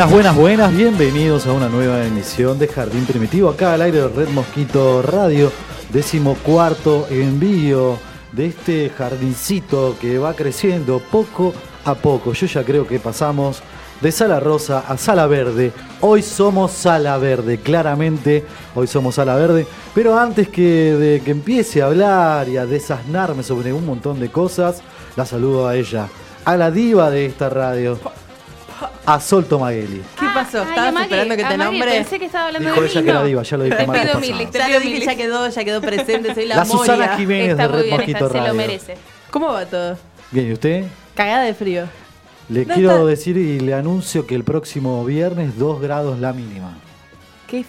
Buenas, buenas, buenas, bienvenidos a una nueva emisión de Jardín Primitivo, acá al aire de Red Mosquito Radio, décimo cuarto envío de este jardincito que va creciendo poco a poco. Yo ya creo que pasamos de Sala Rosa a Sala Verde. Hoy somos Sala Verde, claramente, hoy somos Sala Verde. Pero antes que que empiece a hablar y a desasnarme sobre un montón de cosas, la saludo a ella, a la diva de esta radio, a Sol Tomagueli. ¿Qué pasó? Ay, ¿Estabas esperando que te Amari, nombre? Pensé que estaba hablando Dijo de ella mí. que era no. diva, ya lo dijo Te pido mil, te Ya pido lo dije, mil. ya quedó, ya quedó presente, soy la, La Moria. Susana Jiménez Está de muy Red bien, Mosquito está, se Radio. lo merece. ¿Cómo va todo? Bien, ¿y usted? Cagada de frío. Le No quiero está- decir y le anuncio que el próximo viernes 2 grados la mínima. Qué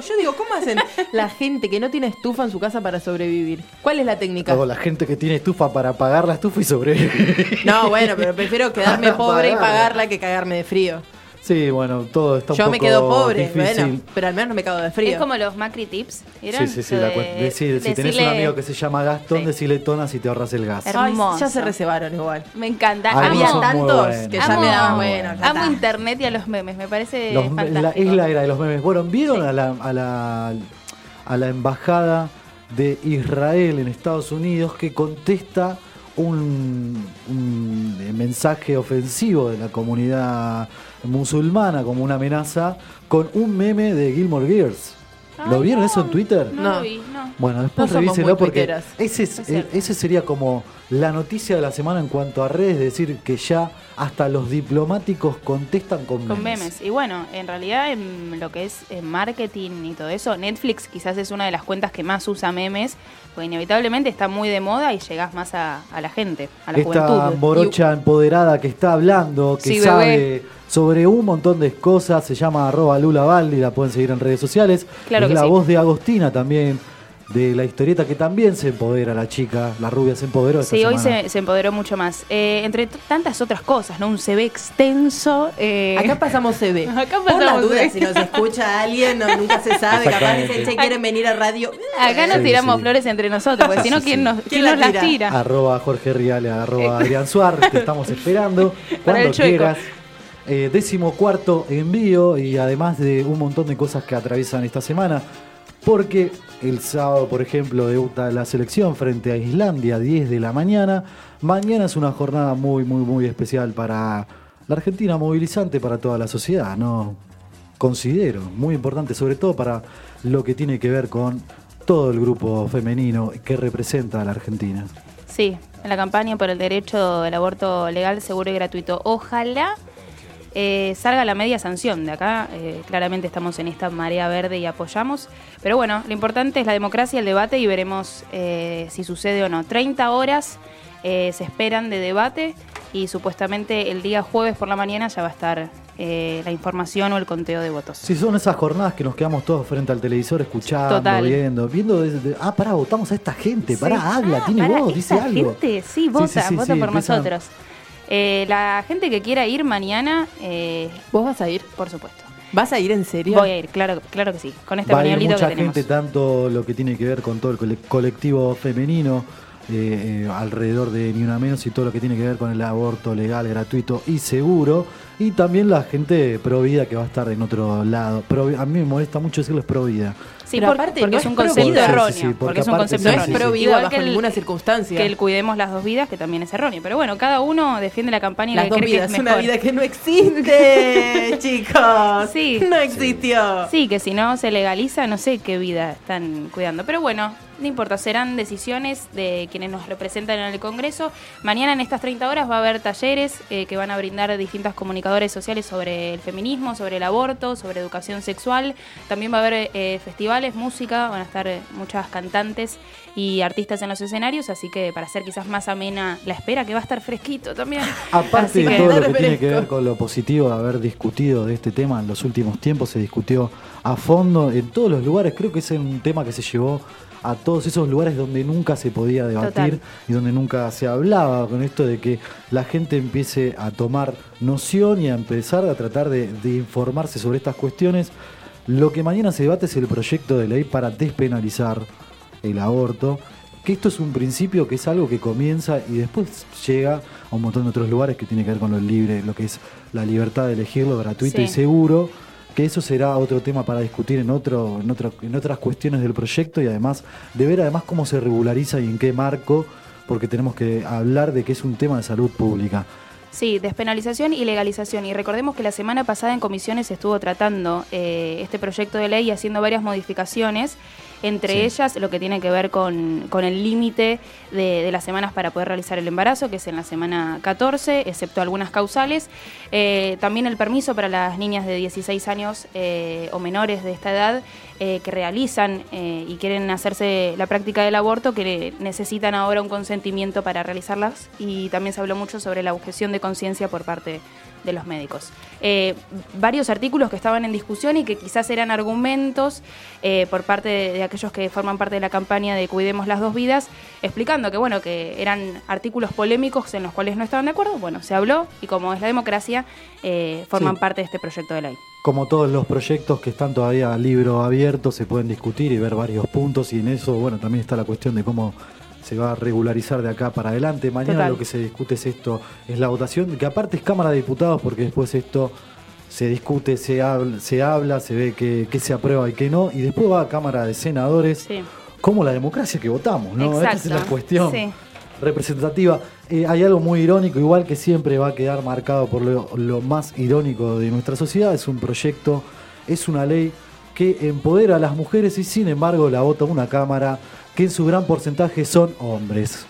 Yo digo, ¿cómo hacen la gente que no tiene estufa en su casa para sobrevivir? ¿Cuál es la técnica? Hago la gente que tiene estufa para pagar la estufa y sobrevivir. No, bueno, pero prefiero quedarme Para pobre y pagarla que cagarme de frío. Sí, bueno, todo está un Yo poco me quedo pobre, difícil. bueno, pero al menos no me cago de frío. Es como los Macri Tips. ¿vieron? Sí, sí, sí. La de cu- decir, si tenés un decirle- amigo que se llama Gastón, Sí. decirle tonas y te ahorras el gas. Hermoso. Ay, ya se reservaron igual. Me encanta. Algunos Había tantos que ya amo, me daban bueno. ya amo está. internet y a los memes. Me parece Los la, es la era de los memes. Bueno, ¿vieron a, la, a, la, a la embajada de Israel en Estados Unidos que contesta un, un mensaje ofensivo de la comunidad musulmana como una amenaza con un meme de Gilmore Girls? ¿Lo vieron no, eso en Twitter? No, No. lo vi, no. Bueno, después No revísenlo porque ese, es- Es cierto. ese sería como la noticia de la semana en cuanto a redes, es decir, que ya hasta los diplomáticos contestan con memes. Con memes. Y bueno, en realidad en lo que es en marketing y todo eso, Netflix quizás es una de las cuentas que más usa memes, porque inevitablemente está muy de moda y llegás más a, a la gente, a la Esta juventud. morocha empoderada que está hablando, que Sí, sabe bebé. sobre un montón de cosas, se llama arroba Lula Baldi, la pueden seguir en redes sociales. Claro es que la sí. voz de Agostina también, de la historieta que también se empodera la chica, la rubia se empoderó. esta Sí, hoy se, se empoderó mucho más. Eh, entre tantas otras cosas, ¿no? Un CV extenso. eh, Acá pasamos CB. Acá Por las pasamos dudas, CB. si nos escucha alguien, no, nunca se sabe. Capaz dicen, che, quieren venir a radio. acá nos Sí, tiramos sí. flores entre nosotros, porque si no, ¿quién sí. nos, ¿Quién quién la nos las tira? Arroba Jorge Riale, arroba Adrián Suar, te estamos esperando cuando quieras. Eh, décimo cuarto envío y además de un montón de cosas que atraviesan esta semana. Porque el sábado, por ejemplo, debuta la selección frente a Islandia, 10 de la mañana. Mañana es una jornada muy, muy, muy especial para la Argentina, movilizante para toda la sociedad, ¿no? Considero, muy importante, sobre todo para lo que tiene que ver con todo el grupo femenino que representa a la Argentina. Sí, en la campaña por el derecho del aborto legal, seguro y gratuito. Ojalá eh, salga la media sanción de acá. eh, claramente estamos en esta marea verde y apoyamos. Pero bueno, lo importante es la democracia, el debate y veremos eh, si sucede o no. 30 horas eh, se esperan de debate y supuestamente el día jueves por la mañana ya va a estar eh, la información o el conteo de votos. Si son esas jornadas que nos quedamos todos frente al televisor escuchando, Total. viendo, viendo desde, ah, pará, votamos a esta gente, pará, Sí. habla, Ah, tiene pará, voz, dice algo. sí vota, sí, sí, vota sí, por empiezan- nosotros. Eh, la gente que quiera ir mañana, eh, ¿Vos vas a ir? por supuesto. ¿Vas a ir en serio? Voy a ir, claro, claro que sí. Con este Va a ir pañuelito mucha que tenemos. gente, tanto lo que tiene que ver con todo el cole- colectivo femenino, eh, eh, alrededor de Ni Una Menos y todo lo que tiene que ver con el aborto legal, gratuito y seguro. Y también la gente pro vida que va a estar en otro lado. Pro- a mí me molesta mucho decirles pro vida. Sí, por- aparte porque no es es un concepto erróneo. Sí, sí, sí, porque porque es un aparte concepto No es pro vida Igual bajo que el- ninguna circunstancia. Que el cuidemos las dos vidas, que también es erróneo. Pero bueno, cada uno defiende la campaña y Las la que dos cree que vidas, es una vida que no existe, chicos. Sí. No existió. Sí, que si no se legaliza, no sé qué vida están cuidando. Pero bueno, no importa, serán decisiones de quienes nos representan en el Congreso. Mañana en estas 30 horas va a haber talleres eh, que van a brindar distintas comunicadores sociales sobre el feminismo, sobre el aborto, sobre educación sexual. También va a haber eh, festivales, música, van a estar muchas cantantes y artistas en los escenarios, así que para hacer quizás más amena la espera, que va a estar fresquito también. Aparte Así de que- todo lo que tiene que ver con lo positivo de haber discutido de este tema en los últimos tiempos, se discutió a fondo en todos los lugares. Creo que es un tema que se llevó a todos esos lugares donde nunca se podía debatir Total. y donde nunca se hablaba con esto de que la gente empiece a tomar noción y a empezar a tratar de, de informarse sobre estas cuestiones. Lo que mañana se debate es el proyecto de ley para despenalizar el aborto que esto es un principio, que es algo que comienza y después llega a un montón de otros lugares que tiene que ver con lo libre, lo que es la libertad de elegirlo gratuito Sí. y seguro, que eso será otro tema para discutir en otro, en otro, en otras cuestiones del proyecto y además de ver además cómo se regulariza y en qué marco, porque tenemos que hablar de que es un tema de salud pública. Sí, despenalización y legalización. Y recordemos que la semana pasada en comisiones estuvo tratando eh, este proyecto de ley y haciendo varias modificaciones, entre Sí. ellas lo que tiene que ver con, con el límite de, de las semanas para poder realizar el embarazo, que es en la semana 14, excepto algunas causales. Eh, también el permiso para las niñas de 16 años eh, o menores de esta edad eh, que realizan y quieren hacerse la práctica del aborto, que necesitan ahora un consentimiento para realizarlas. Y también se habló mucho sobre la objeción de conciencia por parte de los médicos. Eh, varios artículos que estaban en discusión y que quizás eran argumentos eh, por parte de, de aquellos que forman parte de la campaña de Cuidemos las dos vidas, explicando que bueno, que eran artículos polémicos en los cuales no estaban de acuerdo. Bueno, se habló y como es la democracia, eh, forman Sí. parte de este proyecto de ley. Como todos los proyectos que están todavía a libro abierto, se pueden discutir y ver varios puntos y en eso, bueno, también está la cuestión de cómo se va a regularizar de acá para adelante. Mañana Total. lo que se discute es esto, es la votación, que aparte es Cámara de Diputados porque después esto se discute, se habla, se, habla, se ve que, que se aprueba y que no, y después va a Cámara de Senadores, Sí. como la democracia que votamos, ¿no? Esta es la Exacto. cuestión Sí. representativa. Eh, hay algo muy irónico, igual que siempre va a quedar marcado por lo, lo más irónico de nuestra sociedad. Es un proyecto, es una ley que empodera a las mujeres y sin embargo la vota una Cámara que en su gran porcentaje son hombres.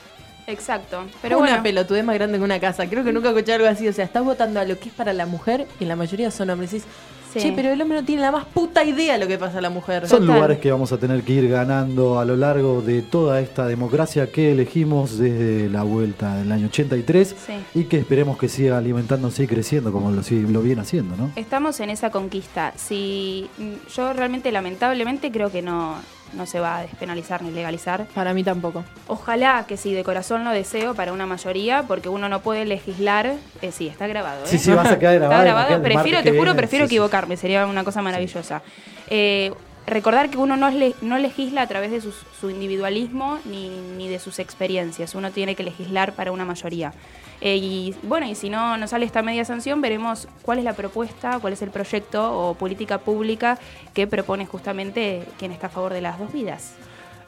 Exacto. Pero una bueno, pelotudez más grande que una casa. Creo que nunca escuché algo así. O sea, estás votando a lo que es para la mujer y la mayoría son hombres. Y Sí. che, pero el hombre no tiene la más puta idea lo que pasa a la mujer. Son Total. lugares que vamos a tener que ir ganando a lo largo de toda esta democracia que elegimos desde la vuelta del año 83 Sí. y que esperemos que siga alimentándose y creciendo como lo, lo viene haciendo, ¿no? Estamos en esa conquista. Si mm, yo realmente, lamentablemente, creo que no, no se va a despenalizar ni legalizar. Para mí tampoco. Ojalá que sí, de corazón lo deseo para una mayoría, porque uno no puede legislar. Eh, sí, está grabado. ¿eh? Sí, sí, vas a quedar grabado. Está grabado. Prefiero, te juro, viene, prefiero sí, sí. equivocarme. Sería una cosa maravillosa. Eh, recordar que uno no, le- no legisla a través de sus- su individualismo ni, ni de sus experiencias. Uno tiene que legislar para una mayoría. Eh, y bueno, y si no nos sale esta media sanción, veremos cuál es la propuesta, cuál es el proyecto o política pública que propone justamente quien está a favor de las dos vidas.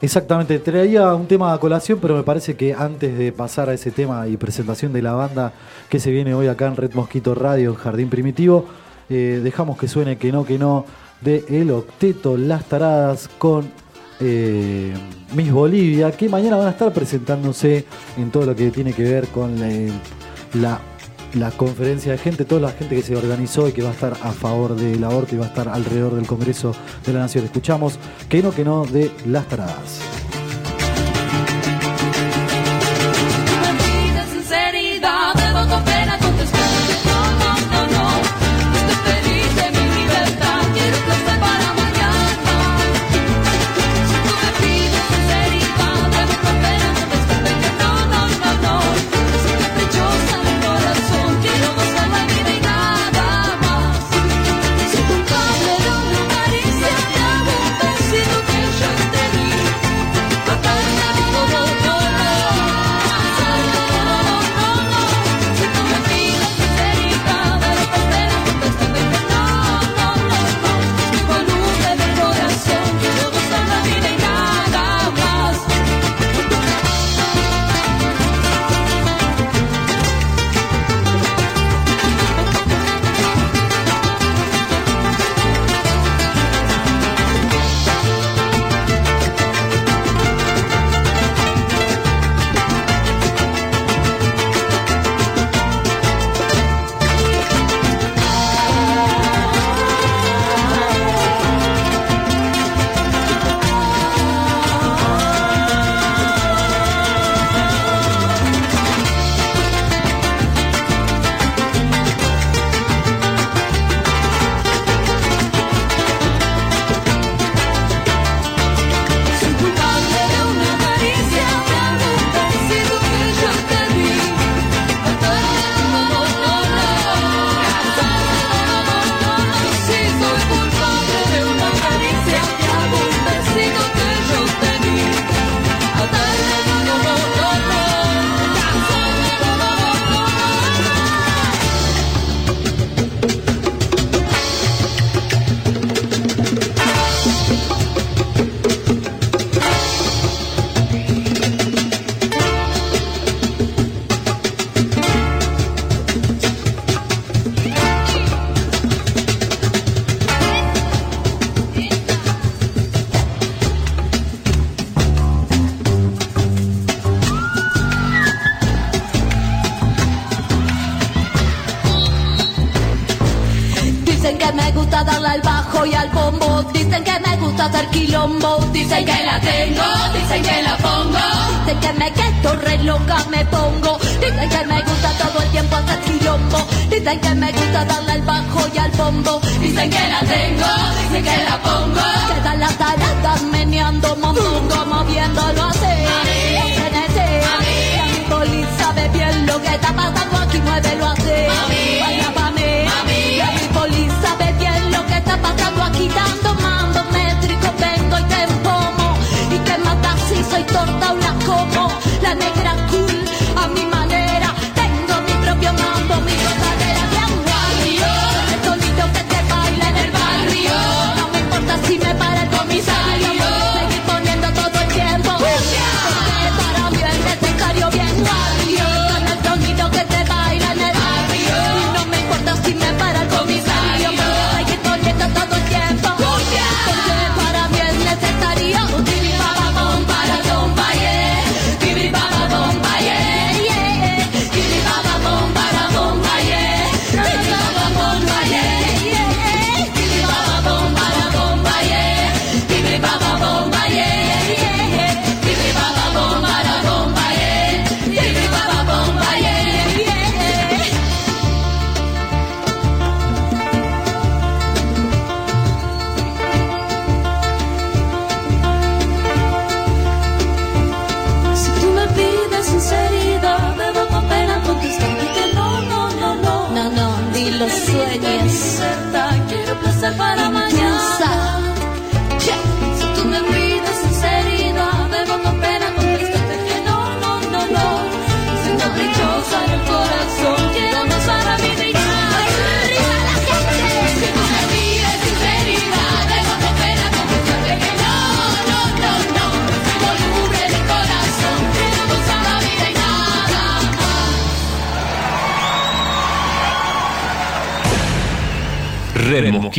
Exactamente, traía un tema a colación, pero me parece que antes de pasar a ese tema y presentación de la banda que se viene hoy acá en Red Mosquito Radio, Jardín Primitivo, eh, dejamos que suene que no, que no, de El Octeto Las Taradas con eh, Miss Bolivia, que mañana van a estar presentándose en todo lo que tiene que ver con la, la, la conferencia de gente, toda la gente que se organizó y que va a estar a favor del aborto y va a estar alrededor del Congreso de la Nación. Escuchamos que no, que no, de Las Taradas.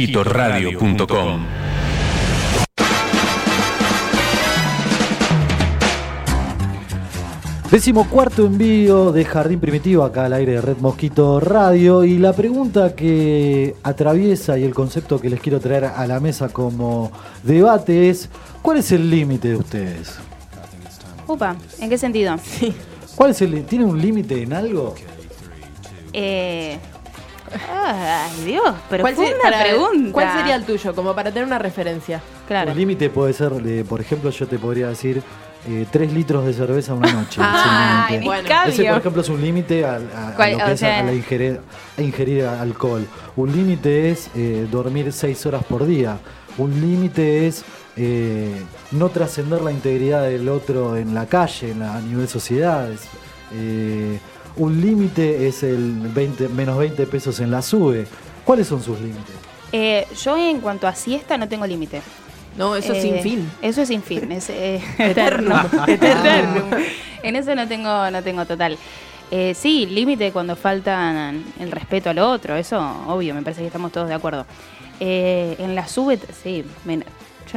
redmosquitoradio.com Décimo cuarto envío de Jardín Primitivo acá al aire de Red Mosquito Radio y la pregunta que atraviesa y el concepto que les quiero traer a la mesa como debate es ¿cuál es el límite de ustedes? Upa, ¿en qué sentido? ¿Cuál es el tiene un límite en algo? Eh, ay, Dios, pero ¿Cuál, fue se- una para- pregunta. ¿Cuál sería el tuyo? Como para tener una referencia. Claro. Un límite puede ser, de, por ejemplo, yo te podría decir eh, tres litros de cerveza una noche. Ay, Bueno. Ese, por ejemplo, es un límite a, a- a ¿Cuál? lo que O es sea- a la ingerir, a ingerir alcohol. Un límite es eh, dormir seis horas por día. Un límite es eh, no trascender la integridad del otro en la calle, en la- a nivel sociedad. Es, eh, un límite es el 20, menos 20 pesos en la SUBE. ¿Cuáles son sus límites? Eh, yo en cuanto a siesta no tengo límite. No, eso es Eh, sin fin. Eso es sin fin, es eh, Eterno. eterno. eterno. En eso no tengo, no tengo total. Eh, sí, límite cuando falta el respeto al otro, eso obvio, me parece que estamos todos de acuerdo. Eh, en la sube, sí,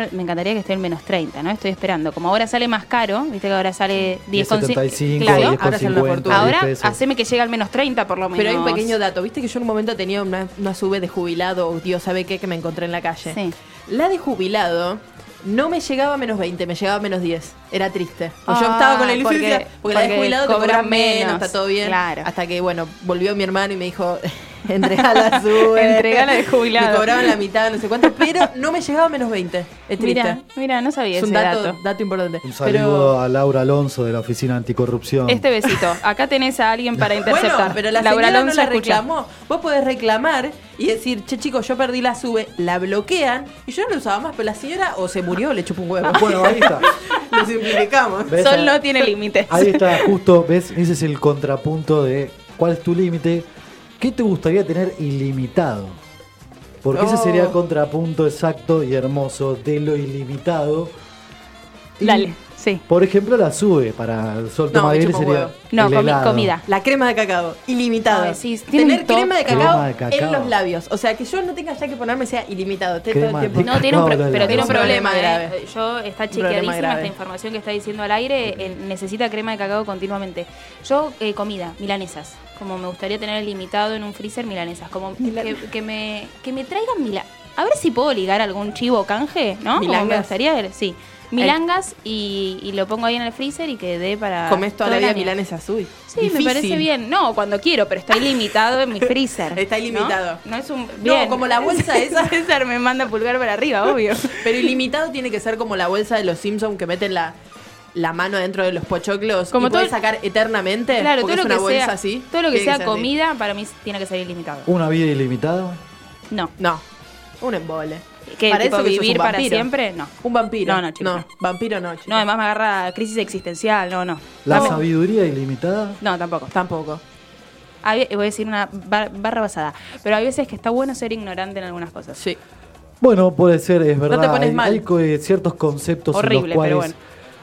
yo me encantaría que esté en menos 30, ¿no? Estoy esperando. Como ahora sale más caro, viste que ahora sale 10 con 10,75, Claro, 10,50, ahora sale una fortuna. 10 ahora haceme que llegue al menos 30 por lo menos. Pero hay un pequeño dato. Viste que yo en un momento tenía una, una sube de jubilado, o Dios sabe qué, que me encontré en la calle. Sí. La de jubilado no me llegaba a menos 20, me llegaba a menos 10. Era triste. Pues yo Ah, estaba con la ilusión porque- porque, porque la de jubilado te cobran menos, menos. está todo bien. Claro. Hasta que, bueno, volvió mi hermano y me dijo, entrega la sube. Entregá la de jubilado. Me cobraban la mitad, no sé cuánto, pero no me llegaba a menos 20. Es triste. Mira, mira, no sabía es un ese dato, dato. dato importante. Un saludo Pero- a Laura Alonso de la Oficina Anticorrupción. Este besito. Acá tenés a alguien para interceptar. Bueno, pero la Laura señora no Alonso la escucha. reclamó. Vos podés reclamar y decir, che chicos, yo perdí la sube, la bloquean y yo no la usaba más, pero la señora o se murió o le chupó un huevo. Bueno, ahí está. Lo simplificamos. Sol no tiene límites. Ahí está, justo, ¿ves? Ese es el contrapunto de cuál es tu límite. ¿Qué te gustaría tener ilimitado? Porque ese Oh. sería el contrapunto exacto y hermoso de lo ilimitado. Y, Dale, sí. Por ejemplo, la sube para el sol No, me Tomaguiri chupa un sería huevo. No, el comi- helado. comida. La crema de cacao, ilimitada. Ay, sí, tiene un Tener toque. crema de, cacao Crema de cacao. en los labios. O sea, que yo no tenga ya que ponerme sea ilimitado. Esté Crema todo el tiempo. de No, tiene un pro- pero tiene un problema, eh. grave. Yo está problema chequeadísima grave. esta información que está diciendo al aire. eh, necesita crema de cacao continuamente. Yo, eh, comida, milanesas. Como me gustaría tener limitado en un freezer milanesas. Como que, que me, que me traigan mila A ver si puedo ligar algún chivo canje, ¿no? Como Milangas. me gustaría, sí. Milangas y, y lo pongo ahí en el freezer y que dé para. Comés toda la todo el vida año. milanesa azul. Sí, me parece bien. No, cuando quiero, pero está ilimitado en mi freezer. Está ilimitado. No, es un. No, como la bolsa esa. César me manda pulgar para arriba, obvio. Pero ilimitado tiene que ser como la bolsa de los Simpsons que meten la, la mano dentro de los pochoclos Como y puedes todo- sacar eternamente. Claro, todo lo que una bolsa sea, así. todo lo que tiene sea ser así. comida para mí tiene que ser ilimitado. Una vida ilimitada. No. No, un embole. Que Para tipo, eso vivir para siempre, no. Un vampiro. No, no, chico, No, no. vampiro no, chico. No, además me agarra crisis existencial, no, no. La No, sabiduría ilimitada. No, tampoco. Tampoco. Hay- voy a decir una bar- barra basada. Pero hay veces que está bueno ser ignorante en algunas cosas. Sí. Bueno, puede ser, es verdad. te pones hay, mal. hay co- eh, ciertos conceptos en Horrible, los cuales, pero bueno.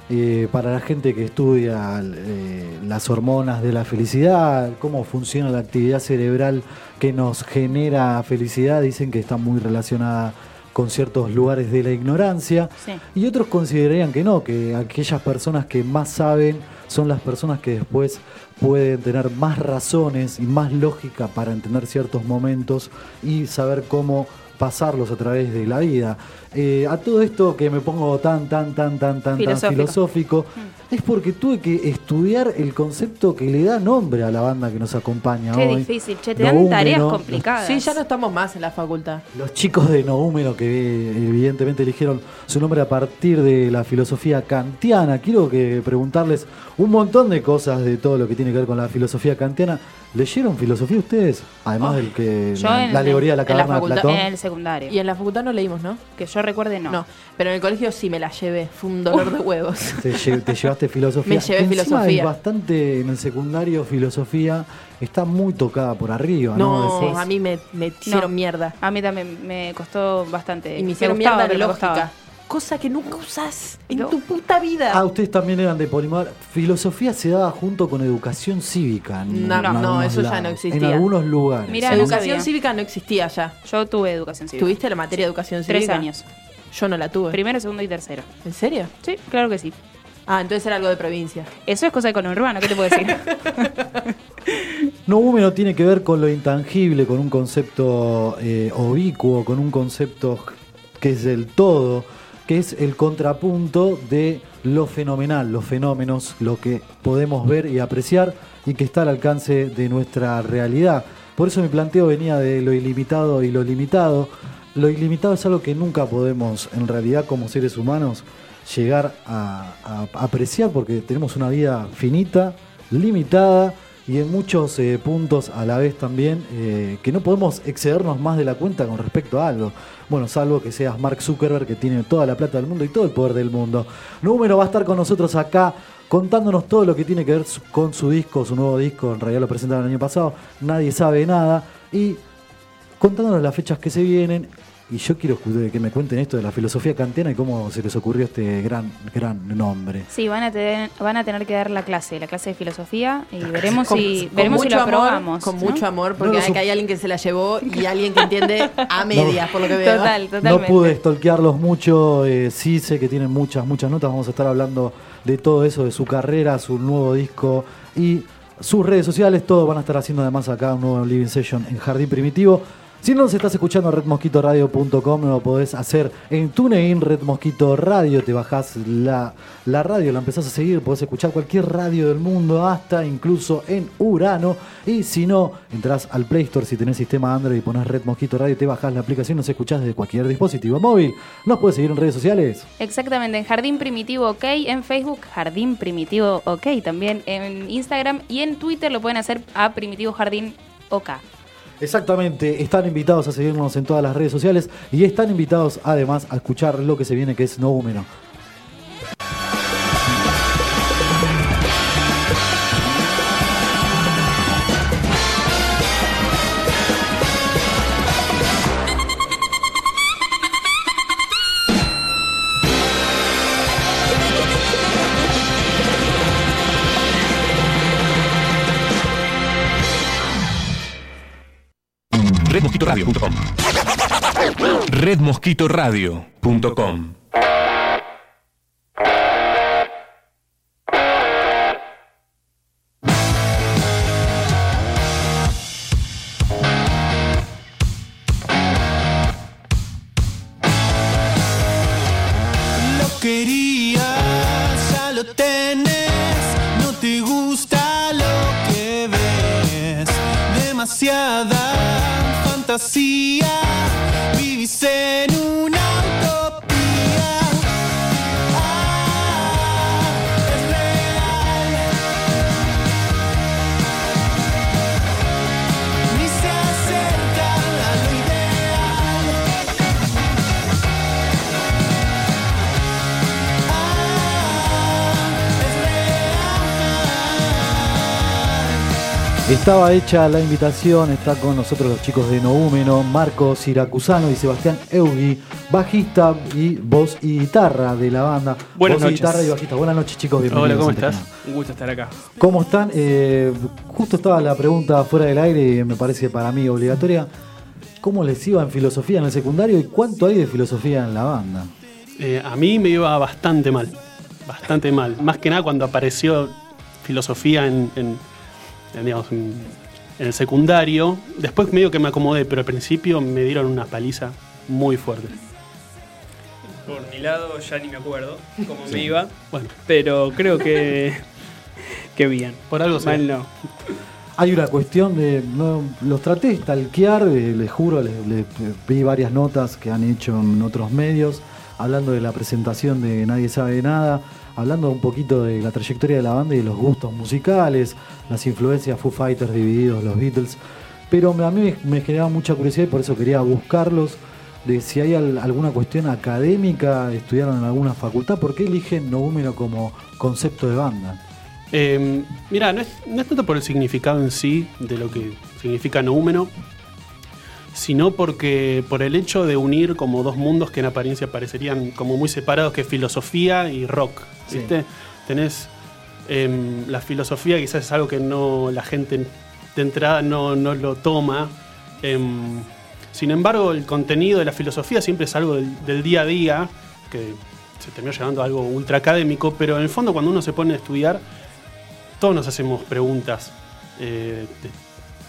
Eh, para la gente que estudia eh, las hormonas de la felicidad, cómo funciona la actividad cerebral que nos genera felicidad, dicen que está muy relacionada con ciertos lugares de la ignorancia. Sí. Y otros considerarían que no, que aquellas personas que más saben son las personas que después pueden tener más razones y más lógica para entender ciertos momentos y saber cómo pasarlos a través de la vida. Eh, a todo esto que me pongo tan, tan, tan, tan, tan, tan Filosófico. filosófico, es porque tuve que estudiar el concepto que le da nombre a la banda que nos acompaña Qué hoy. difícil, che, te dan Noúmeno, tareas complicadas. Sí, ya no estamos más en la facultad. los chicos de Noúmeno, que eh, evidentemente eligieron su nombre a partir de la filosofía kantiana, quiero que preguntarles un montón de cosas de todo lo que tiene que ver con la filosofía kantiana. ¿Leyeron filosofía ustedes? Además del que Yo la, en- la alegoría de la en la caverna de facultad- Platón. En el secundario. Y en la facultad no leímos, ¿no? Que yo recuerde, no. No. Pero en el colegio sí me la llevé. Fue un dolor de huevos. Te, lle- te llevaste filosofía. Me llevé Que filosofía. Es bastante en el secundario filosofía está muy tocada por arriba, ¿no? No, a mí me, me hicieron mierda. A mí también me costó bastante. Y me hicieron gustaba, mierda costaba. lógica. Cosa que nunca usás en No. tu puta vida. Ah, ustedes también eran de Polimar. Filosofía se daba junto con educación cívica. en- No, en no, eso ya no existía. En algunos lugares. No educación cívica no existía ya. Yo tuve educación cívica. ¿Tuviste la materia de educación Tres cívica? años. Yo no la tuve. Primero, segundo y tercero. ¿En serio? Sí, claro que sí. Ah, entonces era algo de provincia. Eso es cosa de conurbano, ¿qué te puedo decir? No húmeno tiene que ver con lo intangible, con un concepto eh, oblicuo, con un concepto que es el todo, que es el contrapunto de lo fenomenal, los fenómenos, lo que podemos ver y apreciar y que está al alcance de nuestra realidad. Por eso mi planteo venía de lo ilimitado y lo limitado. Lo ilimitado es algo que nunca podemos, en realidad, como seres humanos, llegar a, apreciar porque tenemos una vida finita, limitada y en muchos eh, puntos a la vez también eh, que no podemos excedernos más de la cuenta con respecto a algo. Bueno, salvo que seas Mark Zuckerberg que tiene toda la plata del mundo y todo el poder del mundo. Número va a estar con nosotros acá contándonos todo lo que tiene que ver con su disco, su nuevo disco, en realidad lo presentaron el año pasado, nadie sabe nada y contándonos las fechas que se vienen. Y yo quiero que me cuenten esto de la filosofía kantiana y cómo se les ocurrió este gran, gran nombre. Sí, van a, tener, van a tener que dar la clase, la clase de filosofía, y veremos Con- si, con veremos si lo amor, aprobamos. Con ¿no? mucho amor, porque No hay, sup- que hay alguien que se la llevó y alguien que entiende a medias, por lo que veo. Total, No totalmente. pude stalkearlos mucho, eh, sí sé que tienen muchas, muchas notas, vamos a estar hablando de todo eso, de su carrera, su nuevo disco y sus redes sociales, todo van a estar haciendo además acá un nuevo Living Session en Jardín Primitivo. Si no nos estás escuchando redmosquitoradio.com, lo podés hacer en TuneIn, Red Mosquito Radio, te bajás la, la radio, la empezás a seguir, podés escuchar cualquier radio del mundo, hasta incluso en Urano. Y si no, entras al Play Store si tenés sistema Android y pones Red Mosquito Radio, te bajás la aplicación, nos escuchás desde cualquier dispositivo móvil. Nos puedes seguir en redes sociales. Exactamente, en Jardín Primitivo OK, en Facebook Jardín Primitivo OK, también en Instagram y en Twitter lo pueden hacer a Primitivo Jardín OK. Exactamente, están invitados a seguirnos en todas las redes sociales y están invitados además a escuchar lo que se viene que es No Húmeno. redmosquitoradio.com assim. Estaba hecha la invitación, está con nosotros los chicos de Noúmeno, Marco Siracusano y Sebastián Eugui, bajista y voz y guitarra de la banda. Buenas voz noches. y guitarra y bajista. Buenas noches chicos, bienvenidos. Hola, ¿cómo estás? Un gusto estar acá. ¿Cómo están? Eh, justo estaba la pregunta fuera del aire y me parece para mí obligatoria. ¿Cómo les iba en filosofía en el secundario y cuánto hay de filosofía en la banda? Eh, a mí me iba bastante mal. Bastante mal. Más que nada cuando apareció filosofía en, digamos, en- el secundario. Después medio que me acomodé, pero al principio me dieron una paliza muy fuerte. Por mi lado ya ni me acuerdo cómo me iba, Bueno, pero creo que, que bien. por algo Mal no. Hay una cuestión de. no, los traté de stalkear, eh, les juro, les, les- vi varias notas que han hecho en otros medios, hablando de la presentación de Nadie Sabe Nada, hablando un poquito de la trayectoria de la banda y de los gustos musicales, las influencias Foo Fighters divididos, los Beatles. Pero a mí me, generaba mucha curiosidad y por eso quería buscarlos, de si hay al- alguna cuestión académica, estudiaron en alguna facultad, ¿por qué eligen Noúmeno como concepto de banda? Eh, mira, no es, no es tanto por el significado en sí de lo que significa noúmeno, sino porque por el hecho de unir como dos mundos que en apariencia parecerían como muy separados, que es filosofía y rock. Sí. ¿viste? Tenés em, la filosofía, quizás es algo que no la gente de entrada no, no lo toma. em, sin embargo, el contenido de la filosofía siempre es algo del, del día a día, que se terminó llevando a algo ultra académico, pero en el fondo cuando uno se pone a estudiar, todos nos hacemos preguntas eh,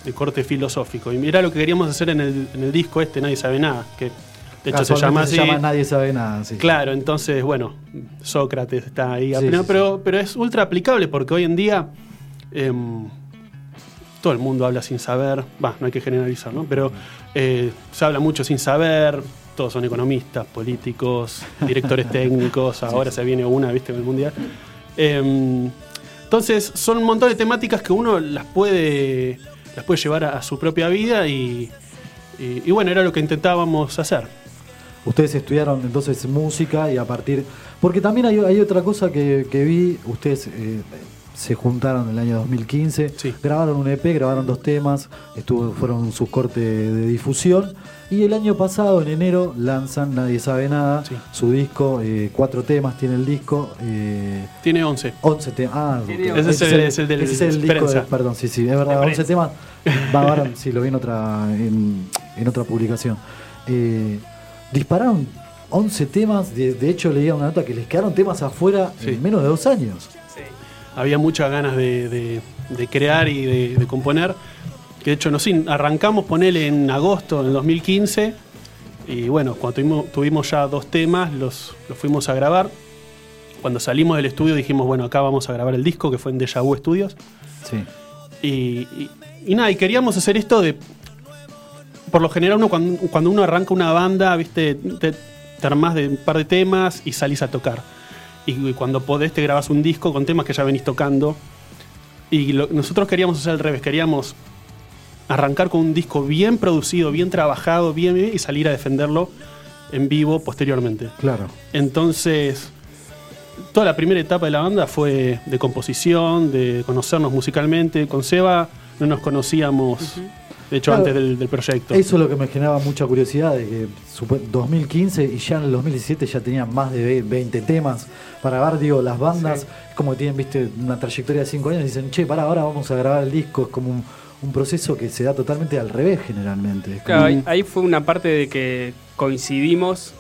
de, corte filosófico. Y mira lo que queríamos hacer en el, en el disco este, Nadie sabe nada, que de hecho se llama así. se llama Nadie Sabe Nada. sí. Claro, entonces, bueno, Sócrates está ahí. Sí, pero, sí, pero, pero es ultra aplicable porque hoy en día em, todo el mundo habla sin saber. Va, no hay que generalizar, ¿no? Pero eh, se habla mucho sin saber. Todos son economistas, políticos, directores técnicos. Ahora se viene una, ¿viste? En el mundial. Em, entonces, son un montón de temáticas que uno las puede, las puede llevar a, a su propia vida y, y- y bueno, era lo que intentábamos hacer. Ustedes estudiaron entonces música y a partir... Porque también hay, hay otra cosa que, que vi, ustedes eh, se juntaron en el año 2015, Sí. grabaron un EP, grabaron dos temas, estuvo, fueron sus cortes de difusión y el año pasado, en enero, lanzan Nadie Sabe Nada, Sí. su disco, eh, cuatro temas tiene el disco, eh, Tiene 11. 11 temas. Ah, Ese es el- es el del ese es el disco de- perdón, sí, sí, es verdad, De 11 prensa. temas. Va, ahora sí, lo vi en otra, en, en otra publicación. Eh, dispararon 11 temas, de, de hecho leía una nota que les quedaron temas afuera Sí. en menos de dos años. Sí. Había muchas ganas de, de- de crear y de, de componer. Que de hecho, no sé, arrancamos ponele en agosto del 2015. Y bueno, cuando tuvimos, tuvimos ya dos temas, los, los fuimos a grabar. Cuando salimos del estudio dijimos, bueno, acá vamos a grabar el disco, que fue en Deja Vu Studios. Sí. Y, y- y nada, y queríamos hacer esto de. Por lo general, uno cuando, cuando uno arranca una banda, viste, te, te armás de un par de temas y salís a tocar. Y, y cuando podés, te grabas un disco con temas que ya venís tocando. Y lo- nosotros queríamos hacer al revés, queríamos arrancar con un disco bien producido, bien trabajado, bien, bien, y salir a defenderlo en vivo posteriormente. Claro. Entonces, toda la primera etapa de la banda fue de composición, de conocernos musicalmente. Con Seba no nos conocíamos, de hecho, Claro. antes del, del proyecto. Eso es lo que me generaba mucha curiosidad, de que supo- 2015 y ya en el 2017 ya tenían más de ve- 20 temas para grabar, digo, las bandas, es como que tienen, viste, una trayectoria de 5 años y dicen, che, para, ahora vamos a grabar el disco, es como un, un proceso que se da totalmente al revés generalmente. Como- Claro, ahí, ahí fue una parte de que coincidimos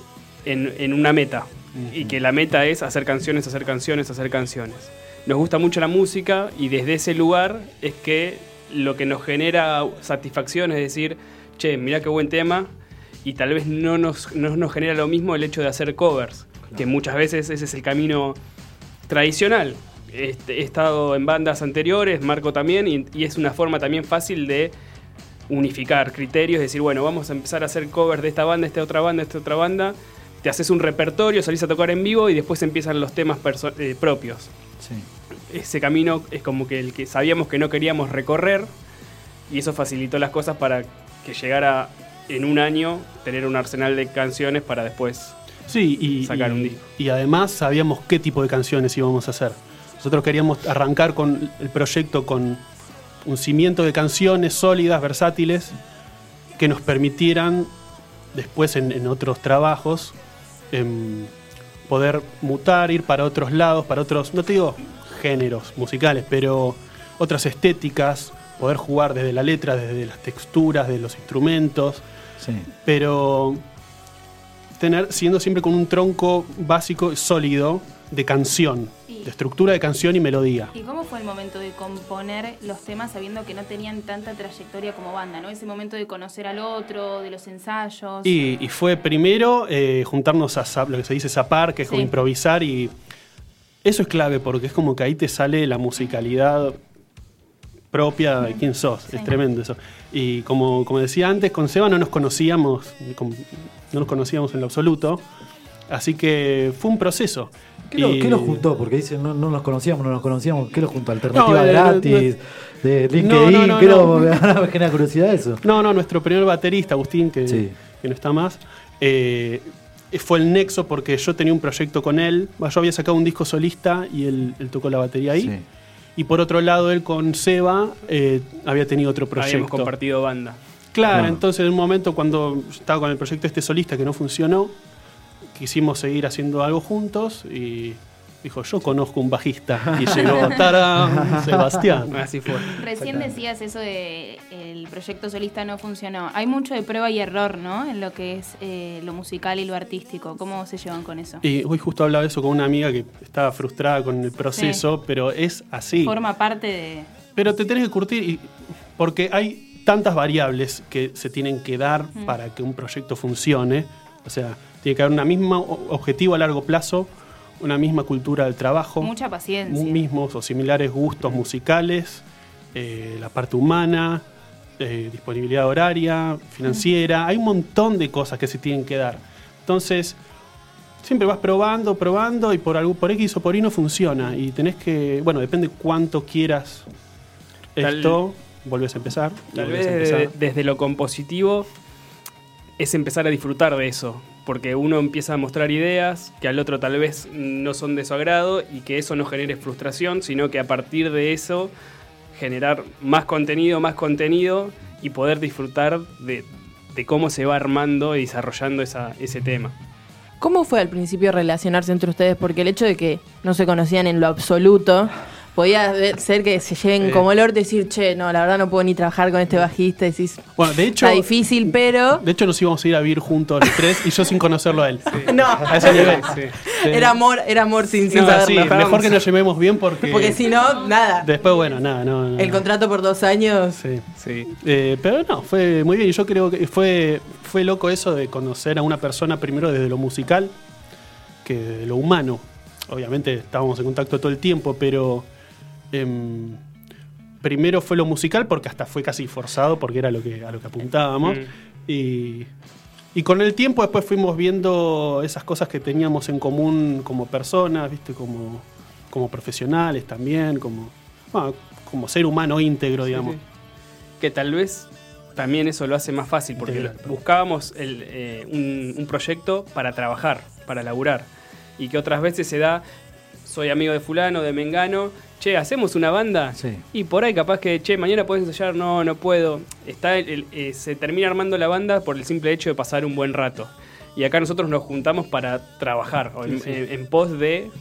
en, en una meta. Y que la meta es hacer canciones, hacer canciones, hacer canciones. Nos gusta mucho la música y desde ese lugar es que lo que nos genera satisfacción es decir, che, mira qué buen tema. Y tal vez no nos, no nos genera lo mismo el hecho de hacer covers. que muchas veces ese es el camino tradicional. Este, he estado en bandas anteriores, Marco también, y, y es una forma también fácil de unificar criterios, decir, bueno, vamos a empezar a hacer covers de esta banda, esta otra banda, esta otra banda, te haces un repertorio, salís a tocar en vivo y después empiezan los temas eh, propios. Sí. Ese camino es como que el que sabíamos que no queríamos recorrer y eso facilitó las cosas para que llegara en un año tener un arsenal de canciones para después Sí, y, Sacar y- un disco. y además sabíamos qué tipo de canciones íbamos a hacer. Nosotros queríamos arrancar con el proyecto con un cimiento de canciones sólidas, versátiles, que nos permitieran después en, en otros trabajos em, poder mutar, ir para otros lados, para otros, no te digo géneros musicales, pero otras estéticas, poder jugar desde la letra, desde las texturas, de los instrumentos Sí. pero tener siendo siempre con un tronco básico sólido de canción, de estructura de canción y melodía. ¿Y cómo fue el momento de componer los temas sabiendo que no tenían tanta trayectoria como banda, ¿no? Ese momento de conocer al otro, de los ensayos. Y, y fue primero eh, juntarnos a lo que se dice zapar, que es como improvisar y eso es clave porque es como que ahí te sale la musicalidad propia de quién sos, Sí. es tremendo eso. Y como, como decía antes, con Seba no nos conocíamos, no nos conocíamos en lo absoluto, así que fue un proceso. ¿Qué, lo, Y- qué lo juntó? Porque dicen, no, no nos conocíamos, no nos conocíamos. ¿Qué lo juntó? ¿Alternativa No, gratis? ¿De LinkedIn? No, no, no, ¿Qué no. lo- me genera curiosidad eso? No, no, nuestro primer baterista, Agustín, que, Sí. que no está más, eh, fue el nexo porque yo tenía un proyecto con él. Yo había sacado un disco solista y él, él tocó la batería ahí. Sí. Y por otro lado, él con Seba eh, había tenido otro habíamos proyecto. compartido banda. Claro, Claro. entonces en un momento cuando estaba con el proyecto este solista que no funcionó, quisimos seguir haciendo algo juntos y dijo, yo conozco un bajista. Y llegó Tara Sebastián. Así fue. Recién decías eso de el proyecto solista no funcionó. Hay mucho de prueba y error, ¿no? En lo que es eh, lo musical y lo artístico. ¿Cómo se llevan con eso? Y hoy justo hablaba de eso con una amiga que estaba frustrada con el proceso, pero es así. Forma parte de... Pero te tenés que curtir y- porque hay tantas variables que se tienen que dar para que un proyecto funcione. O sea, tiene que haber un mismo objetivo a largo plazo, una misma cultura del trabajo, Mucha paciencia. mismos o similares gustos musicales, eh, la parte humana, eh, disponibilidad horaria, financiera. Hay un montón de cosas que se tienen que dar. Entonces, siempre vas probando, probando y por algo, por X o por Y no funciona. Y tenés que, bueno, depende cuánto quieras Tal- esto, volvés a empezar. y Tal volvés vez a empezar. desde, desde lo compositivo es empezar a disfrutar de eso, porque uno empieza a mostrar ideas que al otro tal vez no son de su agrado y que eso no genere frustración, sino que a partir de eso generar más contenido, más contenido y poder disfrutar de, cómo se va armando y desarrollando esa- ese tema. ¿Cómo fue al principio relacionarse entre ustedes? Porque el hecho de que no se conocían en lo absoluto, podía ser que se lleven Eh. como el orto y decir, che, no, la verdad no puedo ni trabajar con este bajista. Y decís, Bueno, de hecho, está difícil, pero... de hecho nos íbamos a ir a vivir juntos los tres y yo sin conocerlo a él. No, A ese nivel. Sí. Sí. era amor, era amor sin, sin No, sí, saberlo. mejor que nos llevemos bien porque, Porque si no, nada. después, bueno, nada, no, no, El no. contrato por dos años. Sí. Sí. Eh, pero no, fue muy bien. Y yo creo que fue, fue loco eso de conocer a una persona primero desde lo musical que desde lo humano. Obviamente estábamos en contacto todo el tiempo, pero em, primero fue lo musical porque hasta fue casi forzado porque era lo que, a lo que apuntábamos. Mm. Y, y con el tiempo después fuimos viendo esas cosas que teníamos en común como personas, ¿viste? Como, como profesionales también, como, bueno, como ser humano íntegro, digamos. Sí, sí. Que tal vez también eso lo hace más fácil, porque Integral, buscábamos el, eh, un, un proyecto para trabajar, para laburar. Y que otras veces se da, soy amigo de fulano, de Mengano, che, ¿hacemos una banda? Sí. Y por ahí capaz que, che, mañana puedes ensayar, no, no puedo. Está el- el- eh, se termina armando la banda por el simple hecho de pasar un buen rato. Y acá nosotros nos juntamos para trabajar, en, Sí, sí. en- en pos de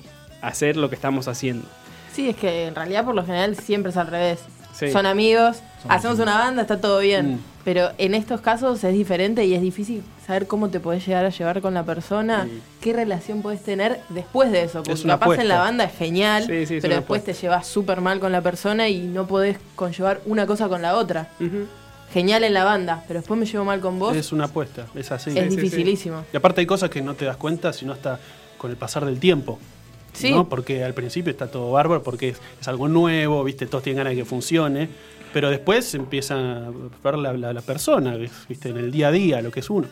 hacer lo que estamos haciendo. Sí, es que en realidad por lo general siempre es al revés. Sí. Son amigos, hacemos una banda, está todo bien. Mm. Pero en estos casos es diferente y es difícil saber cómo te podés llegar a llevar con la persona, Sí. qué relación podés tener después de eso. Porque Es capaz en la apuesta. banda es genial, Sí, sí, es pero después apuesta. te llevas súper mal con la persona y no podés conllevar una cosa con la otra. Genial en la banda, pero después me llevo mal con vos. Es una apuesta, es así. es dificilísimo. Y aparte hay cosas que no te das cuenta, sino hasta con el pasar del tiempo. Sí. ¿no? Porque al principio está todo bárbaro, porque es, es algo nuevo, ¿viste? Todos tienen ganas de que funcione. Pero después se empieza a ver la, la- la persona, ¿viste? En el día a día, lo que es uno.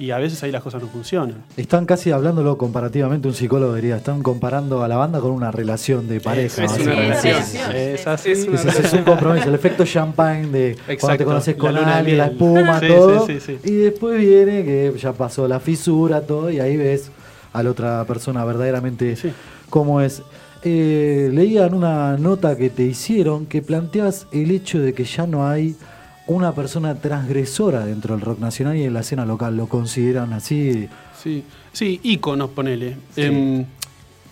Y a veces ahí las cosas no funcionan. Están casi hablándolo comparativamente, un psicólogo diría, están comparando a la banda con una relación de pareja. Es una básicamente. relación. Es así. Es una Ese es un compromiso, el efecto champagne de cuando te conoces la con de alguien, la espuma, Sí, todo. sí, sí, sí. Y después viene que ya pasó la fisura, todo, y ahí ves a la otra persona verdaderamente Sí. cómo es. Eh, leía en una nota que te hicieron que planteas el hecho de que ya no hay una persona transgresora dentro del rock nacional y en la escena local. ¿Lo consideran así? Sí, sí, íconos, ponele. Em,